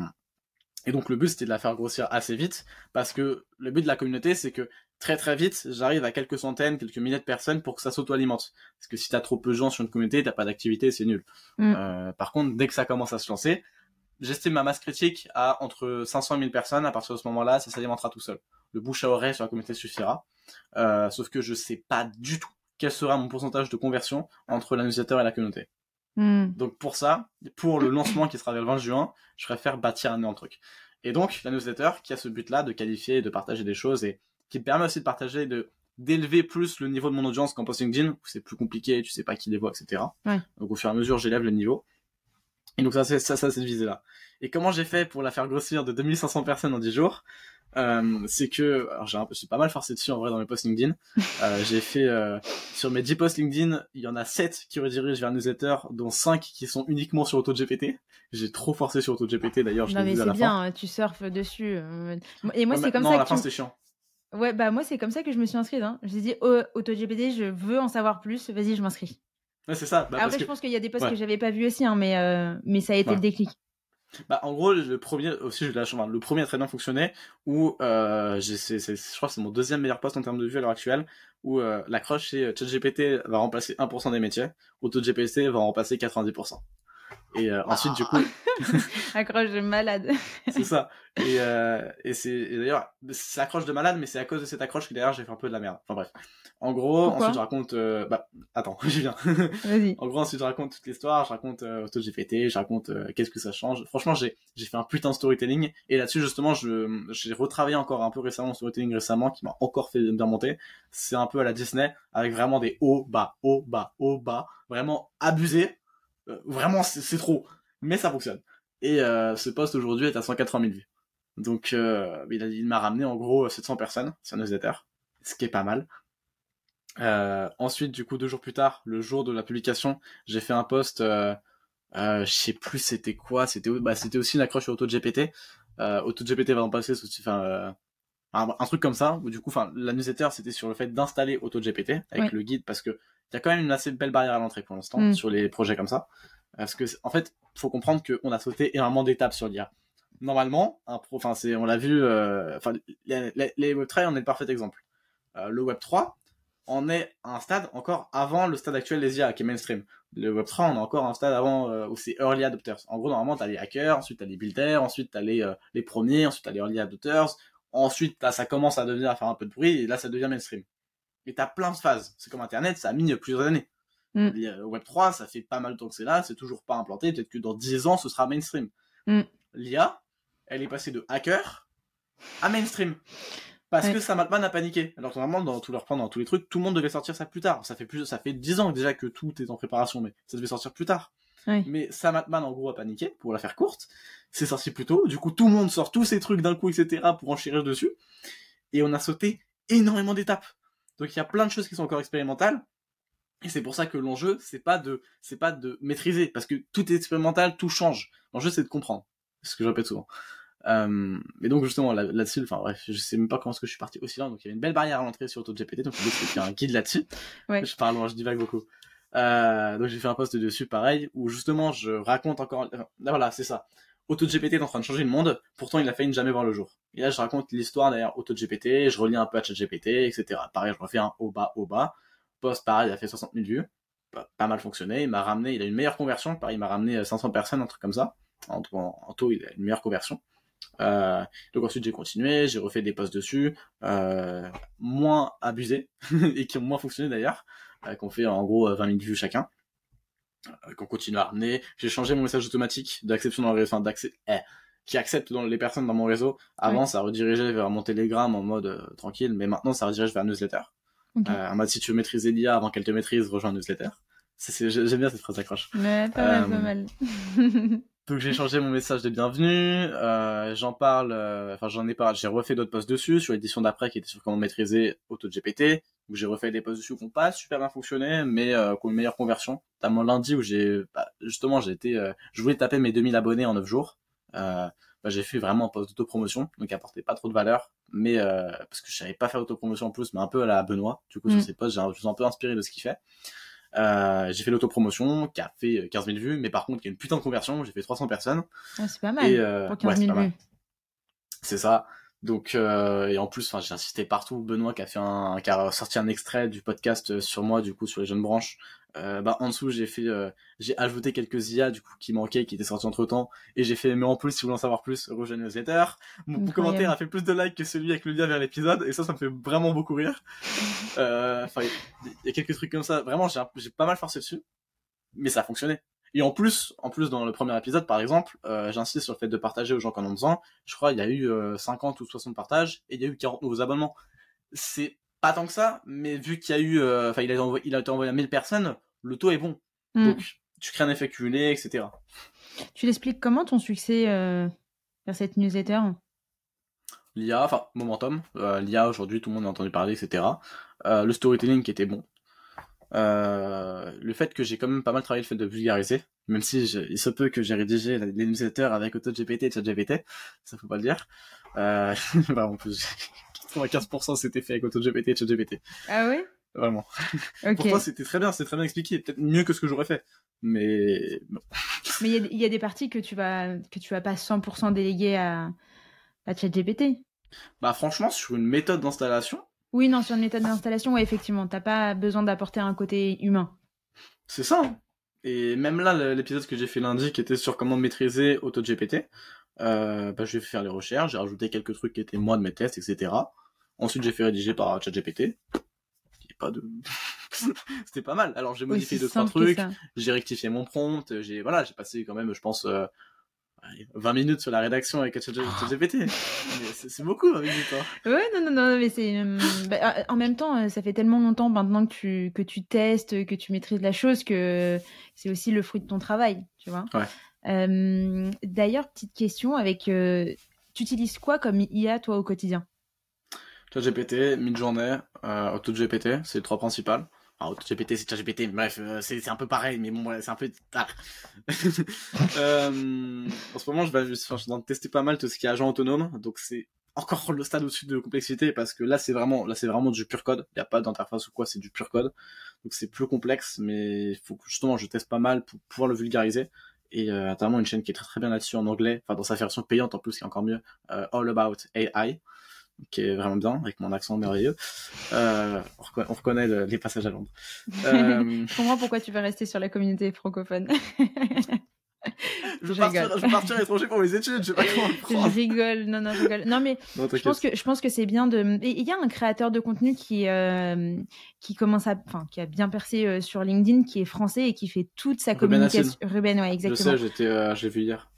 et donc le but c'était de la faire grossir assez vite parce que le but de la communauté c'est que très très vite j'arrive à quelques centaines, quelques milliers de personnes pour que ça s'auto-alimente. Parce que si t'as trop peu de gens sur une communauté, t'as pas d'activité, c'est nul. Mm. Euh, par contre, dès que ça commence à se lancer, j'estime ma masse critique à entre 500 et 1000 personnes. À partir de ce moment-là, ça s'alimentera tout seul. Le bouche à oreille sur la communauté suffira. Euh, sauf que je sais pas du tout quel sera mon pourcentage de conversion entre l'annonciateur et la communauté. Hmm. Donc pour ça, pour le lancement qui sera le 20 juin, je préfère bâtir un énorme truc. Et donc la newsletter qui a ce but-là de qualifier, de partager des choses et qui permet aussi de partager, de d'élever plus le niveau de mon audience qu'en post LinkedIn où c'est plus compliqué, tu sais pas qui les voit, etc. Donc au fur et à mesure, j'élève le niveau. Et donc ça, c'est ça, ça, cette visée-là. Et comment j'ai fait pour la faire grossir de 2500 personnes en 10 jours? Euh, c'est que alors j'ai un peu, suis pas mal forcé dessus en vrai dans mes posts LinkedIn. [laughs] Euh, j'ai fait euh, sur mes 10 posts LinkedIn, il y en a 7 qui redirigent vers newsletter, dont 5 qui sont uniquement sur AutoGPT. J'ai trop forcé sur AutoGPT d'ailleurs. Non mais c'est bien, tu surfes dessus. Et moi c'est comme non, ça. la que fin c'est chiant. Ouais bah moi c'est comme ça que je me suis inscrite. Hein. J'ai dit oh, AutoGPT, je veux en savoir plus. Vas-y, je m'inscris. Ouais, c'est ça. Bah, Après, je pense qu'il y a des posts que j'avais pas vu aussi, hein, mais, mais ça a été le déclic. Bah, en gros, le premier aussi, je enfin, le premier a très bien fonctionné. Où euh, je crois que c'est mon deuxième meilleur poste en termes de vue à l'heure actuelle. Où euh, l'accroche c'est euh, ChatGPT va remplacer 1% des métiers, AutoGPT va remplacer 90%. Et euh, ensuite, du coup. [laughs] accroche de malade. c'est ça. Et, euh, et c'est d'ailleurs, c'est accroche de malade, mais c'est à cause de cette accroche que d'ailleurs j'ai fait un peu de la merde. Enfin bref. En gros, ensuite je raconte. Euh, bah, attends, [laughs] j'y viens. Vas-y. en gros, ensuite je raconte toute l'histoire, je raconte euh, AutoGPT, je raconte euh, qu'est-ce que ça change. Franchement, j'ai j'ai fait un putain de storytelling. Et là-dessus, justement, je j'ai retravaillé encore un peu récemment storytelling récemment, qui m'a encore fait bien monter. C'est un peu à la Disney, avec vraiment des hauts, bas, hauts, bas, hauts, bas. Vraiment abusé euh, vraiment, c'est trop. Mais ça fonctionne. Et euh, ce poste aujourd'hui est à 180 000 vues. Donc, euh, il, il m'a ramené en gros 700 personnes sur newsletter, ce qui est pas mal. Euh, ensuite, du coup, deux jours plus tard, le jour de la publication, j'ai fait un post. Euh, euh, je sais plus c'était quoi. C'était bah, c'était aussi une accroche sur AutoGPT. Euh, AutoGPT va en passer. Enfin, un, un, truc comme ça. Où du coup, enfin, la newsletter c'était sur le fait d'installer AutoGPT avec le guide parce que il y a quand même une assez belle barrière à l'entrée pour l'instant mm. sur les projets comme ça. Parce que, en fait, faut comprendre qu'on a sauté énormément d'étapes sur l'IA. Normalement, un pro, enfin, c'est, on l'a vu, euh, les, les, Web3 en est le parfait exemple. Euh, le Web3, on est à un stade encore avant le stade actuel des IA qui est mainstream. Le Web3, on est encore à un stade avant euh, où c'est early adopters. En gros, normalement, t'as les hackers, ensuite t'as les builders, ensuite t'as les, les premiers, ensuite t'as les early adopters, Ensuite, là, ça commence à devenir à faire un peu de bruit, et là, ça devient mainstream. Et t'as plein de phases. C'est comme Internet, ça a mis plusieurs années. Mm. Web 3, ça fait pas mal de temps que c'est là, c'est toujours pas implanté. Peut-être que dans 10 ans, ce sera mainstream. Mm. L'IA, elle est passée de hacker à mainstream. Parce Ouais. que Sam Altman a paniqué. Alors normalement, dans tous leurs plans, dans tous les trucs, tout le monde devait sortir ça plus tard. Ça fait plus, ça fait 10 ans déjà que tout est en préparation, mais ça devait sortir plus tard. Ouais. Mais Sam Altman, en gros, a paniqué, pour la faire courte. C'est sorti plus tôt. Du coup, tout le monde sort tous ces trucs d'un coup, etc., pour enchérir dessus. Et on a sauté énormément d'étapes. Donc il y a plein de choses qui sont encore expérimentales. Et c'est pour ça que l'enjeu, c'est pas de, c'est pas de maîtriser, parce que tout est expérimental, tout change. L'enjeu, c'est de comprendre. C'est ce que je répète souvent. Euh, mais donc justement là- là-dessus, enfin bref, je sais même pas comment est-ce que je suis parti aussi loin. Donc il y avait une belle barrière à l'entrée sur AutoGPT, donc c'était de faire un guide là-dessus. Ouais. Je parle, moi, je divague beaucoup. Euh, donc j'ai fait un post dessus, pareil, où justement je raconte encore. enfin, là, voilà, c'est ça. AutoGPT est en train de changer le monde, pourtant il a failli ne jamais voir le jour. Et là je raconte l'histoire derrière AutoGPT, je relis un peu à ChatGPT, etc. Pareil, je refais un haut bas haut bas. Post pareil, il a fait 60 000 vues, pas, mal fonctionné. Il m'a ramené, il a une meilleure conversion. Pareil, il m'a ramené euh, 500 personnes, un truc comme ça. En, en, en taux, il a une meilleure conversion. Euh, donc ensuite j'ai continué, j'ai refait des posts dessus, euh, moins abusés [laughs] et qui ont moins fonctionné d'ailleurs, euh, qu'on fait en gros euh, 20 000 vues chacun, euh, qu'on continue à ramener. J'ai changé mon message automatique d'acception dans le réseau, enfin d'accès, eh, qui accepte dans les personnes dans mon réseau. Avant Ouais. ça redirigeait vers mon Telegram en mode euh, tranquille, mais maintenant ça redirige vers newsletter. Euh, en mode si tu veux maîtriser l'IA avant qu'elle te maîtrise, rejoins newsletter. J'aime bien cette phrase d'accroche. Ouais, pas mal, Euh, pas mal. [laughs] Donc j'ai changé mon message de bienvenue, euh, j'en parle, euh, enfin j'en ai parlé, j'ai refait d'autres posts dessus sur l'édition d'après qui était sur comment maîtriser AutoGPT, où j'ai refait des posts dessus qui n'ont pas super bien fonctionné, mais euh, qui ont une meilleure conversion. Notamment lundi où j'ai, bah, justement j'ai été, euh, je voulais taper mes 2000 abonnés en 9 jours, euh, bah, j'ai fait vraiment un post d'autopromotion, donc qui apportait pas trop de valeur, mais euh, parce que je savais pas faire autopromotion en plus, mais un peu à la Benoît, du coup Mm. sur ces posts j'ai un- je suis un peu inspiré de ce qu'il fait. Euh, j'ai fait l'autopromotion qui a fait 15 000 vues, mais par contre qui a une putain de conversion. J'ai fait 300 personnes. Ah, c'est pas mal. Et euh, pour 15 ouais, 000 c'est pas mal. vues. C'est ça. Donc euh, et en plus, enfin, j'ai insisté partout. Benoît qui a fait un, qui a sorti un extrait du podcast euh, sur moi, du coup sur les jeunes branches. Euh, bah en dessous, j'ai fait, euh, j'ai ajouté quelques IA du coup qui manquaient, qui étaient sortis entre temps, et j'ai fait. Mais en plus, si vous voulez en savoir plus, rejoignez la newsletter. Mon Incroyable. commentaire a fait plus de likes que celui avec le lien vers l'épisode, et ça, ça me fait vraiment beaucoup rire. [laughs] Euh, Enfin, il y a quelques trucs comme ça. Vraiment, j'ai pas mal forcé dessus, mais ça a fonctionné. Et en plus, en plus dans le premier épisode, par exemple, euh, j'insiste sur le fait de partager aux gens qui en ont besoin. Je crois il y a eu euh, 50 ou 60 partages et il y a eu 40 nouveaux abonnements. C'est pas tant que ça, mais vu qu'il y a eu, euh, enfin, il, a été envoyé- il a été envoyé à 1000 personnes, le taux est bon. Mm. Donc, tu crées un effet cumulé, etc. Tu l'expliques comment ton succès euh, vers cette newsletter? L'IA, enfin, Momentum, euh, l'IA aujourd'hui, tout le monde a entendu parler, etc. Euh, le storytelling qui était bon. Euh, le fait que j'ai quand même pas mal travaillé le fait de vulgariser, même si je- il se peut que j'ai rédigé les newsletters avec AutoGPT et ChatGPT, ça faut pas le dire. Euh, vraiment, [laughs] en plus, [laughs] 95% c'était fait avec AutoGPT et ChatGPT, Ah oui vraiment. Ok. Pourtant c'était très bien, c'était très bien expliqué, peut-être mieux que ce que j'aurais fait. Mais bon. [laughs] Mais il y a- il y, a des parties que tu vas que tu vas pas 100% déléguer à, à ChatGPT? bah franchement sur une méthode d'installation, Oui, non, sur une méthode d'installation, ouais, effectivement, t'as pas besoin d'apporter un côté humain. C'est ça. Et même là, l'épisode que j'ai fait lundi, qui était sur comment maîtriser AutoGPT, euh, bah, j'ai fait faire les recherches, j'ai rajouté quelques trucs qui étaient moi de mes tests, etc. Ensuite, j'ai fait rédiger par ChatGPT. Pas de... [laughs] C'était pas mal. Alors, j'ai modifié deux, trois trucs, j'ai rectifié mon prompt, j'ai, voilà, j'ai passé quand même, je pense, euh, 20 minutes sur la rédaction avec ChatGPT. Mais c'est beaucoup, 20 minutes, hein. Ouais, non, non, non, mais c'est. euh, bah, euh, en même temps, euh, ça fait tellement longtemps maintenant que tu, que tu testes, que tu maîtrises la chose, que c'est aussi le fruit de ton travail, tu vois. Ouais. Euh, D'ailleurs, petite question avec. euh, tu utilises quoi comme IA, toi, au quotidien? ChatGPT, Midjourney, AutoGPT, c'est les trois principales. Enfin, AutoGPT, c'est ChatGPT, bref, euh, c'est un peu pareil, mais bon, c'est un peu tard. [laughs] euh, en ce moment, je, vais, je, enfin, je suis tester pas mal tout ce qui est agent autonome, donc c'est encore le stade au-dessus de complexité parce que là, c'est vraiment, là, c'est vraiment du pur code. Il n'y a pas d'interface ou quoi, c'est du pur code. Donc c'est plus complexe, mais il faut que justement je teste pas mal pour pouvoir le vulgariser. Et euh, notamment une chaîne qui est très très bien là-dessus en anglais, enfin dans sa version payante en plus, qui est encore mieux, euh, All About AI qui est vraiment bien, avec mon accent merveilleux. Euh, on, reconnaît, on reconnaît le- les passages à Londres. [laughs] Euh, Je comprends pourquoi tu veux rester sur la communauté francophone. [laughs] je, vais partir, je partir à l'étranger pour mes études, je sais pas [laughs] comment le prendre. Je rigole, non, non, je rigole. Non, mais je, pense que, je pense que c'est bien de. Il y a un créateur de contenu qui, euh, qui commence à. Enfin, qui a bien percé euh, sur LinkedIn, qui est français et qui fait toute sa communication. Ruben, ouais, exactement. Je sais, j'étais, euh, j'ai vu hier.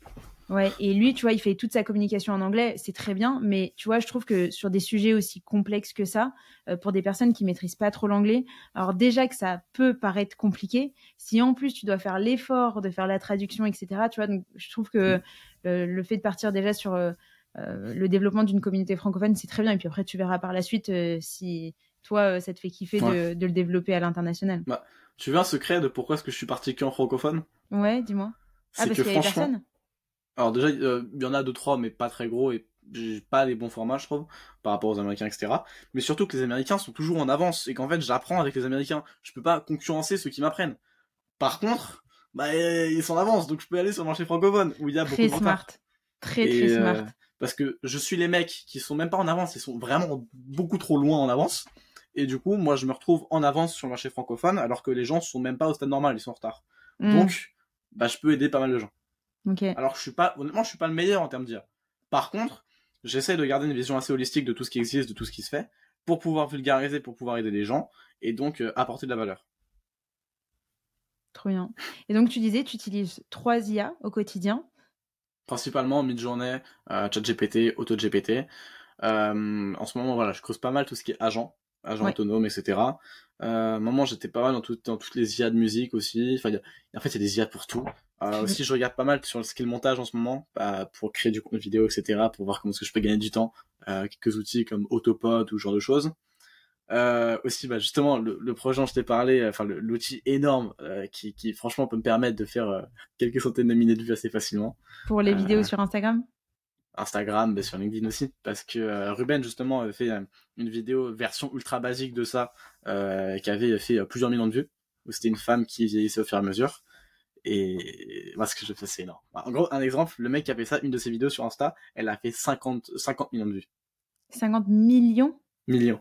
Ouais, et lui, tu vois, il fait toute sa communication en anglais, c'est très bien, mais tu vois, je trouve que sur des sujets aussi complexes que ça, euh, pour des personnes qui maîtrisent pas trop l'anglais, alors déjà que ça peut paraître compliqué, si en plus tu dois faire l'effort de faire la traduction, etc., tu vois, donc je trouve que euh, le fait de partir déjà sur euh, le développement d'une communauté francophone, c'est très bien, et puis après, tu verras par la suite si toi, ça te fait kiffer de, de, le développer à l'international. Bah, tu veux un secret de pourquoi est-ce que je suis parti qu'en francophone? Ouais, dis-moi. Ah, parce y avait personne? Alors déjà, euh, il y en a deux trois, mais pas très gros et j'ai pas les bons formats, je trouve, par rapport aux Américains, etc. Mais surtout que les Américains sont toujours en avance et qu'en fait, j'apprends avec les Américains. Je peux pas concurrencer ceux qui m'apprennent. Par contre, bah ils sont en avance, donc je peux aller sur le marché francophone où il y a beaucoup de smart. Très très euh, smart. parce que je suis les mecs qui sont même pas en avance, ils sont vraiment beaucoup trop loin en avance. Et du coup, moi, je me retrouve en avance sur le marché francophone, alors que les gens sont même pas au stade normal, ils sont en retard. Hmm. Donc, bah, je peux aider pas mal de gens. Alors je suis pas, honnêtement, je suis pas le meilleur en termes d'IA. Par contre, j'essaie de garder une vision assez holistique de tout ce qui existe, de tout ce qui se fait, pour pouvoir vulgariser, pour pouvoir aider les gens, et donc euh, apporter de la valeur. Trop bien. Et donc tu disais, tu utilises trois IA au quotidien Principalement Midjourney, euh, ChatGPT, AutoGPT. Euh, en ce moment, voilà, je creuse pas mal tout ce qui est agent, agent autonome, etc. Euh, moment, j'étais pas mal dans, dans toutes les IA de musique aussi. Enfin, en fait, il y a des IA pour tout. Euh, [laughs] aussi, je regarde pas mal sur le skill montage en ce moment bah, pour créer du contenu vidéo, etc. Pour voir comment est-ce que je peux gagner du temps. Euh, quelques outils comme Autopod ou ce genre de choses. Euh, aussi, bah, justement, le, le, projet dont je t'ai parlé, enfin l'outil énorme qui, qui, franchement peut me permettre de faire quelques centaines de minutes de vues assez facilement. Pour les vidéos sur Instagram? Instagram, mais sur LinkedIn aussi, parce que Ruben justement avait fait une vidéo version ultra basique de ça, qui avait fait plusieurs millions de vues, où c'était une femme qui vieillissait au fur et à mesure. Et moi, ce que je fais, c'est énorme. En gros, un exemple, le mec qui a fait ça, une de ses vidéos sur Insta, elle a fait 50, 50 millions de vues. 50 millions? Millions.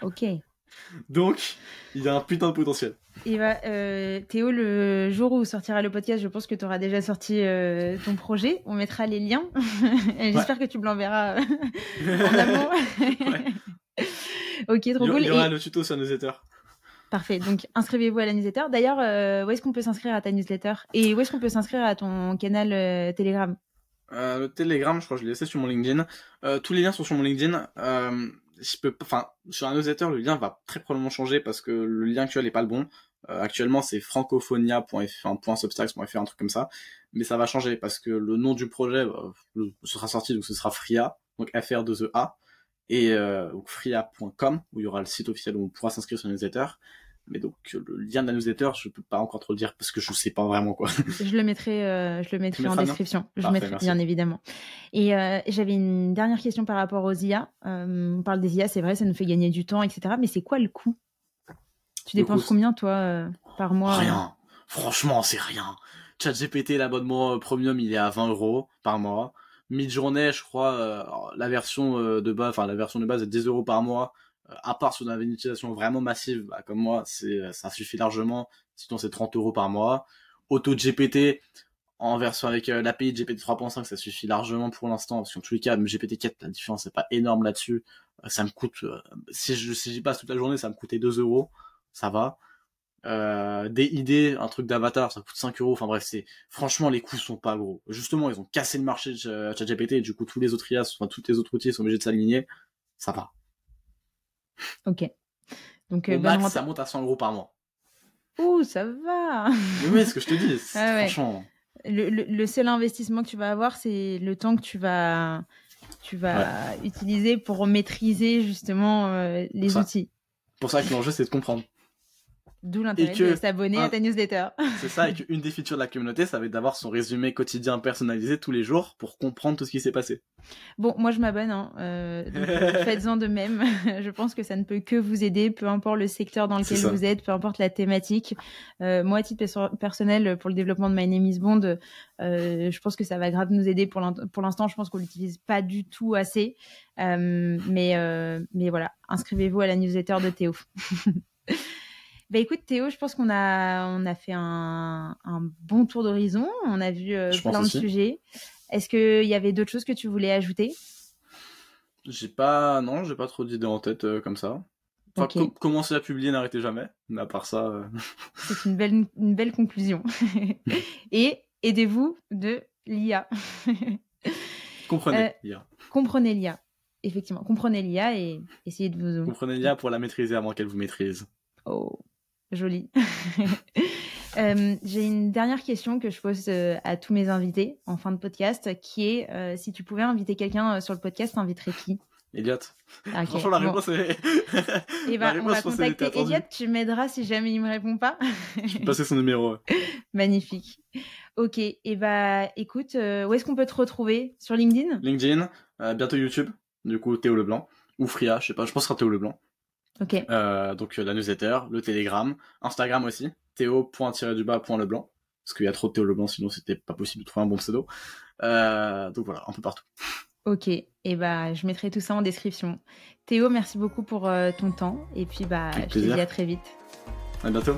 Ok. Donc, il y a un putain de potentiel. Et bah, euh, Théo, le jour où sortira le podcast, je pense que tu auras déjà sorti euh, ton projet. On mettra les liens. [laughs] J'espère que tu me l'enverras euh, [laughs] en amont. [laughs] ok, trop cool. Il y aura le tuto sur newsletter. Parfait. Donc, inscrivez-vous à la newsletter. D'ailleurs, où est-ce qu'on peut s'inscrire à ta newsletter Et où est-ce qu'on peut s'inscrire à ton canal Telegram Le Telegram, je crois que je l'ai laissé sur mon LinkedIn. tous les liens sont sur mon LinkedIn je peux, enfin, sur un newsletter, le lien va très probablement changer parce que le lien actuel n'est pas le bon. Euh, actuellement, c'est francophonia.fr, un truc comme ça. Mais ça va changer parce que le nom du projet euh, sera sorti, donc ce sera Fria, donc FR 2 EA, et euh, fria.com, où il y aura le site officiel où on pourra s'inscrire sur le newsletter. Mais donc le lien de la newsletter, je peux pas encore trop le dire parce que je sais pas vraiment quoi. [laughs] Je le mettrai, euh, je le mettrai en description. Je le mettrai bien évidemment. Et euh, j'avais une dernière question par rapport aux IA. Euh, on parle des IA, c'est vrai, ça nous fait gagner du temps, etc. Mais c'est quoi le coût? Tu dépenses combien toi par mois? Rien. Franchement, c'est rien. ChatGPT, l'abonnement premium, il est à 20 euros par mois. Mid-journée, je crois, la version de base, enfin la version de base est 10 euros par mois euh, à part si on avait une utilisation vraiment massive, bah, comme moi, euh, ça suffit largement. Sinon, c'est 30 euros par mois. Auto GPT, en version avec euh, l'API GPT 3.5, ça suffit largement pour l'instant. Parce qu'en tous les cas, GPT 4, la différence n'est pas énorme là-dessus. ça me coûte, si je, si j'y passe toute la journée, ça me coûtait 2 euros. Ça va. Euh, des idées, un truc d'avatar, ça coûte 5 euros. Enfin bref, c'est franchement les coûts sont pas gros. Justement, ils ont cassé le marché de ChatGPT et du coup tous les autres IAS, enfin tous les autres outils sont obligés de s'aligner. Ça va. Ok. Donc, Au euh, max, ça monte à 100 euros par mois. Ouh, ça va Oui, oui, ce que je te dis. [laughs] franchement. Le, le, seul investissement que tu vas avoir, c'est le temps que tu vas, tu vas utiliser pour maîtriser justement euh, les outils. Pour ça que l'enjeu, c'est de comprendre. D'où l'intérêt de s'abonner à ta newsletter. [laughs] C'est ça, et qu'une des features de la communauté, ça va être d'avoir son résumé quotidien personnalisé tous les jours pour comprendre tout ce qui s'est passé. Bon, moi je m'abonne, hein. euh, [laughs] faites-en de même. [laughs] je pense que ça ne peut que vous aider, peu importe le secteur dans lequel vous êtes, peu importe la thématique. Euh, moi, à titre personnel, pour le développement de My Name is Bond, euh, je pense que ça va grave nous aider. Pour l'instant, je pense qu'on l'utilise pas du tout assez. mais, mais voilà, inscrivez-vous à la newsletter de Théo. Bah écoute Théo, je pense qu'on a, on a fait un, un bon tour d'horizon. On a vu euh, plein de aussi. sujets. Est-ce qu'il y avait d'autres choses que tu voulais ajouter? J'ai pas, non, j'ai pas trop d'idées en tête euh, comme ça. Enfin, Ok. com- commencer à publier, n'arrêtez jamais. Mais à part ça, euh, [laughs] C'est une belle, une belle conclusion. [laughs] Et aidez-vous de l'IA. comprenez Euh, l'IA. Comprenez l'IA. Effectivement, comprenez l'IA et essayez de vous... Comprenez l'IA pour la maîtriser avant qu'elle vous maîtrise. Oh, joli. [laughs] Euh, J'ai une dernière question que je pose euh, à tous mes invités en fin de podcast, qui est euh, si tu pouvais inviter quelqu'un sur le podcast, t'inviterais qui? Elliot. Ah, ok. Franchement, la Bon. réponse est. [laughs] Eh la ben, on va contacter. Elliot, tu m'aideras si jamais il me répond pas. Je vais passer son numéro. [laughs] Magnifique. Ok, et bah écoute, euh, où est-ce qu'on peut te retrouver? Sur LinkedIn? LinkedIn, bientôt YouTube. Du coup, Théo Leblanc. Ou Fria, je sais pas, je pense que ce sera Théo Leblanc. Ok, Euh, donc euh, la newsletter, le Telegram, Instagram aussi, théo.du-bas.leblanc. Parce qu'il y a trop de Théo Leblanc, sinon c'était pas possible de trouver un bon pseudo. Euh, donc voilà, un peu partout. ok. Et bah je mettrai tout ça en description. Théo, merci beaucoup pour euh, ton temps. Et puis bah Avec je te dis à très vite. À bientôt.